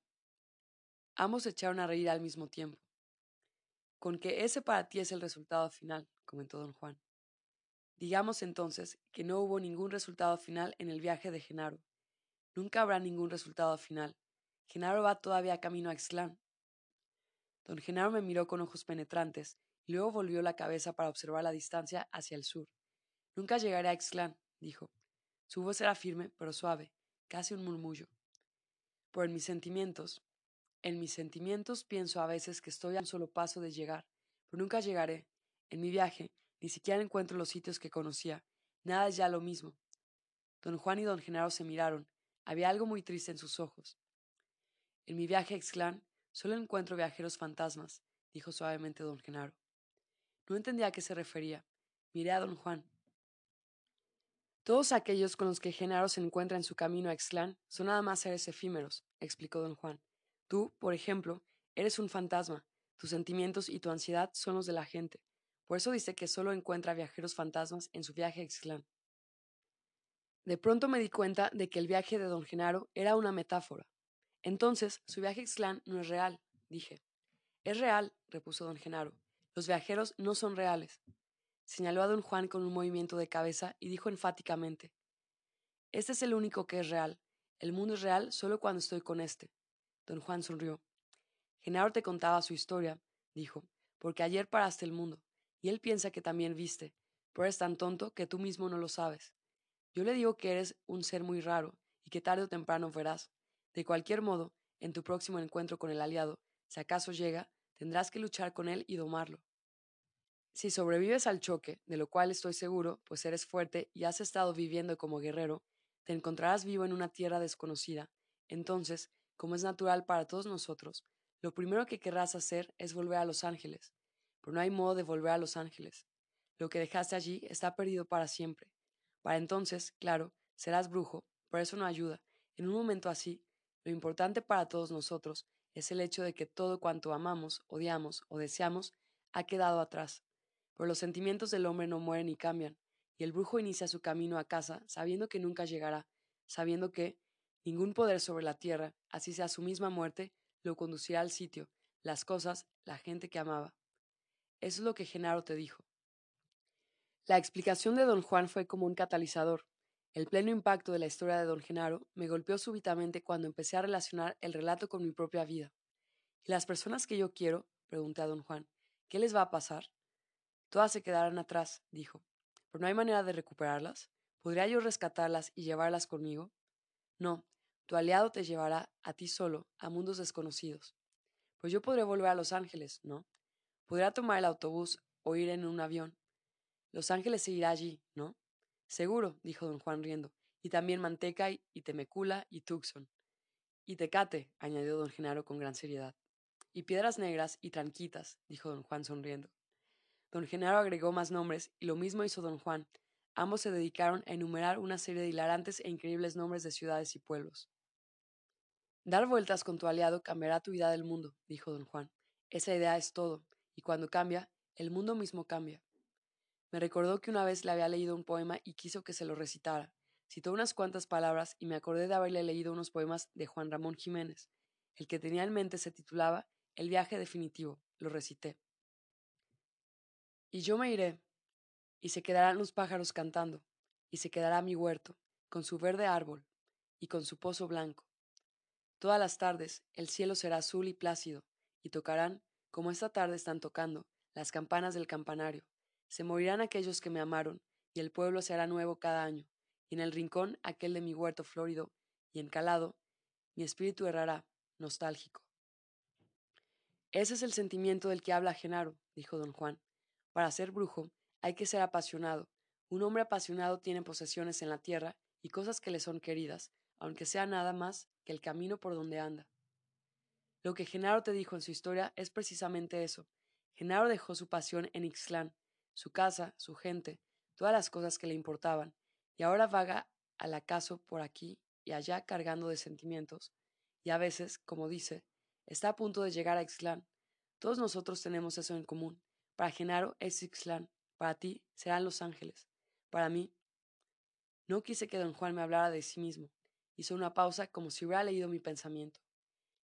Ambos echaron a reír al mismo tiempo. Con que ese para ti es el resultado final, comentó don Juan. Digamos entonces que no hubo ningún resultado final en el viaje de Genaro. Nunca habrá ningún resultado final. Genaro va todavía camino a Ixtlán. Don Genaro me miró con ojos penetrantes y luego volvió la cabeza para observar la distancia hacia el sur. Nunca llegaré a Ixtlán, dijo. Su voz era firme, pero suave, casi un murmullo. Por mis sentimientos, en mis sentimientos pienso a veces que estoy a un solo paso de llegar, pero nunca llegaré. En mi viaje, ni siquiera encuentro los sitios que conocía. Nada es ya lo mismo. Don Juan y don Genaro se miraron. Había algo muy triste en sus ojos. En mi viaje a Ixtlán solo encuentro viajeros fantasmas, dijo suavemente don Genaro. No entendía a qué se refería. Miré a don Juan. Todos aquellos con los que Genaro se encuentra en su camino a Ixtlán son nada más seres efímeros, explicó don Juan. Tú, por ejemplo, eres un fantasma. Tus sentimientos y tu ansiedad son los de la gente. Por eso dice que solo encuentra viajeros fantasmas en su viaje a Ixtlán. De pronto me di cuenta de que el viaje de don Genaro era una metáfora. Entonces, su viaje a Ixtlán no es real, dije. Es real, repuso don Genaro. Los viajeros no son reales. Señaló a don Juan con un movimiento de cabeza y dijo enfáticamente Este es el único que es real. El mundo es real solo cuando estoy con este. Don Juan sonrió. Genaro te contaba su historia, dijo, porque ayer paraste el mundo y él piensa que también viste, pero eres tan tonto que tú mismo no lo sabes. Yo le digo que eres un ser muy raro y que tarde o temprano verás. De cualquier modo, en tu próximo encuentro con el aliado, si acaso llega, tendrás que luchar con él y domarlo. Si sobrevives al choque, de lo cual estoy seguro, pues eres fuerte y has estado viviendo como guerrero, te encontrarás vivo en una tierra desconocida. Entonces, como es natural para todos nosotros, lo primero que querrás hacer es volver a Los Ángeles, pero no hay modo de volver a Los Ángeles. Lo que dejaste allí está perdido para siempre. Para entonces, claro, serás brujo, pero eso no ayuda. En un momento así, lo importante para todos nosotros es el hecho de que todo cuanto amamos, odiamos o deseamos ha quedado atrás. Pero los sentimientos del hombre no mueren ni cambian, y el brujo inicia su camino a casa sabiendo que nunca llegará, sabiendo que ningún poder sobre la tierra, así sea su misma muerte, lo conducirá al sitio, las cosas, la gente que amaba. Eso es lo que Genaro te dijo. La explicación de don Juan fue como un catalizador. El pleno impacto de la historia de don Genaro me golpeó súbitamente cuando empecé a relacionar el relato con mi propia vida. ¿Y las personas que yo quiero? pregunté a don Juan. ¿Qué les va a pasar? Todas se quedarán atrás, dijo. ¿Pero no hay manera de recuperarlas? ¿Podría yo rescatarlas y llevarlas conmigo? No, tu aliado te llevará a ti solo a mundos desconocidos. Pues yo podré volver a Los Ángeles, ¿no? Podrá tomar el autobús o ir en un avión. Los Ángeles seguirá allí, ¿no? Seguro, dijo don Juan riendo, y también Manteca y Temecula y Tucson. Y Tecate, añadió don Genaro con gran seriedad. Y Piedras Negras y Tranquitas, dijo don Juan sonriendo. Don Genaro agregó más nombres, y lo mismo hizo don Juan. Ambos se dedicaron a enumerar una serie de hilarantes e increíbles nombres de ciudades y pueblos. Dar vueltas con tu aliado cambiará tu vida del mundo, dijo don Juan. Esa idea es todo, y cuando cambia, el mundo mismo cambia. Me recordó que una vez le había leído un poema y quiso que se lo recitara. Citó unas cuantas palabras y me acordé de haberle leído unos poemas de Juan Ramón Jiménez. El que tenía en mente se titulaba El viaje definitivo. Lo recité. Y yo me iré, y se quedarán los pájaros cantando, y se quedará mi huerto, con su verde árbol, y con su pozo blanco. Todas las tardes el cielo será azul y plácido, y tocarán como esta tarde están tocando las campanas del campanario. Se morirán aquellos que me amaron, y el pueblo se hará nuevo cada año, y en el rincón aquel de mi huerto florido y encalado, mi espíritu errará, nostálgico. Ese es el sentimiento del que habla Genaro, dijo don Juan. Para ser brujo hay que ser apasionado. Un hombre apasionado tiene posesiones en la tierra y cosas que le son queridas, aunque sea nada más que el camino por donde anda. Lo que Genaro te dijo en su historia es precisamente eso. Genaro dejó su pasión en Ixtlán, su casa, su gente, todas las cosas que le importaban, y ahora vaga al acaso por aquí y allá cargando de sentimientos, y a veces, como dice, está a punto de llegar a Ixtlán. Todos nosotros tenemos eso en común. Para Genaro es Ixtlán, para ti serán Los Ángeles, para mí. No quise que don Juan me hablara de sí mismo. Hizo una pausa como si hubiera leído mi pensamiento.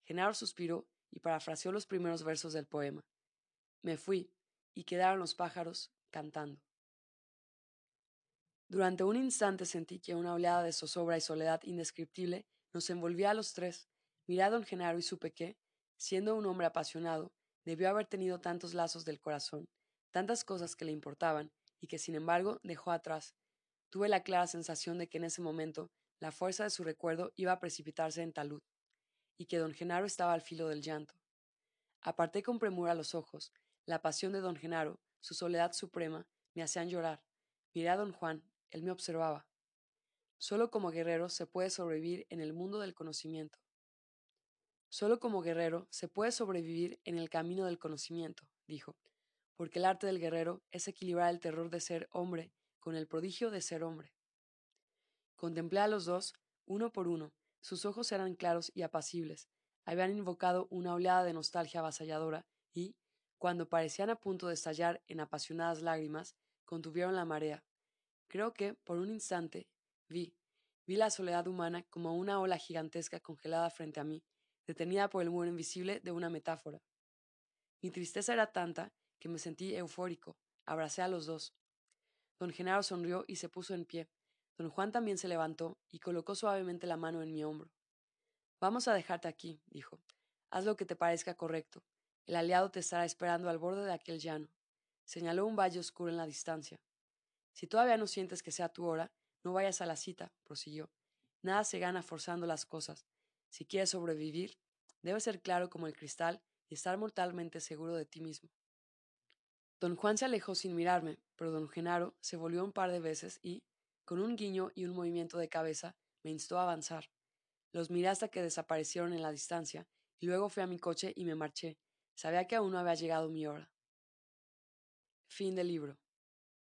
Genaro suspiró y parafraseó los primeros versos del poema. Me fui, y quedaron los pájaros cantando. Durante un instante sentí que una oleada de zozobra y soledad indescriptible nos envolvía a los tres. Miré a don Genaro y supe que, siendo un hombre apasionado, debió haber tenido tantos lazos del corazón, tantas cosas que le importaban, y que sin embargo dejó atrás. Tuve la clara sensación de que en ese momento la fuerza de su recuerdo iba a precipitarse en talud, y que don Genaro estaba al filo del llanto. Aparté con premura los ojos. La pasión de don Genaro, su soledad suprema, me hacían llorar. Miré a don Juan, él me observaba. Solo como guerrero se puede sobrevivir en el mundo del conocimiento. Solo como guerrero se puede sobrevivir en el camino del conocimiento, dijo, porque el arte del guerrero es equilibrar el terror de ser hombre con el prodigio de ser hombre. Contemplé a los dos, uno por uno, sus ojos eran claros y apacibles, habían invocado una oleada de nostalgia avasalladora y, cuando parecían a punto de estallar en apasionadas lágrimas, contuvieron la marea. Creo que, por un instante, vi, vi la soledad humana como una ola gigantesca congelada frente a mí, detenida por el muro invisible de una metáfora. Mi tristeza era tanta que me sentí eufórico, abracé a los dos. Don Genaro sonrió y se puso en pie. Don Juan también se levantó y colocó suavemente la mano en mi hombro. Vamos a dejarte aquí, dijo. Haz lo que te parezca correcto. El aliado te estará esperando al borde de aquel llano. Señaló un valle oscuro en la distancia. Si todavía no sientes que sea tu hora, no vayas a la cita, prosiguió. Nada se gana forzando las cosas. Si quieres sobrevivir, debes ser claro como el cristal y estar mortalmente seguro de ti mismo. Don Juan se alejó sin mirarme, pero don Genaro se volvió un par de veces y, con un guiño y un movimiento de cabeza, me instó a avanzar. Los miré hasta que desaparecieron en la distancia, y luego fui a mi coche y me marché. Sabía que aún no había llegado mi hora. Fin del libro.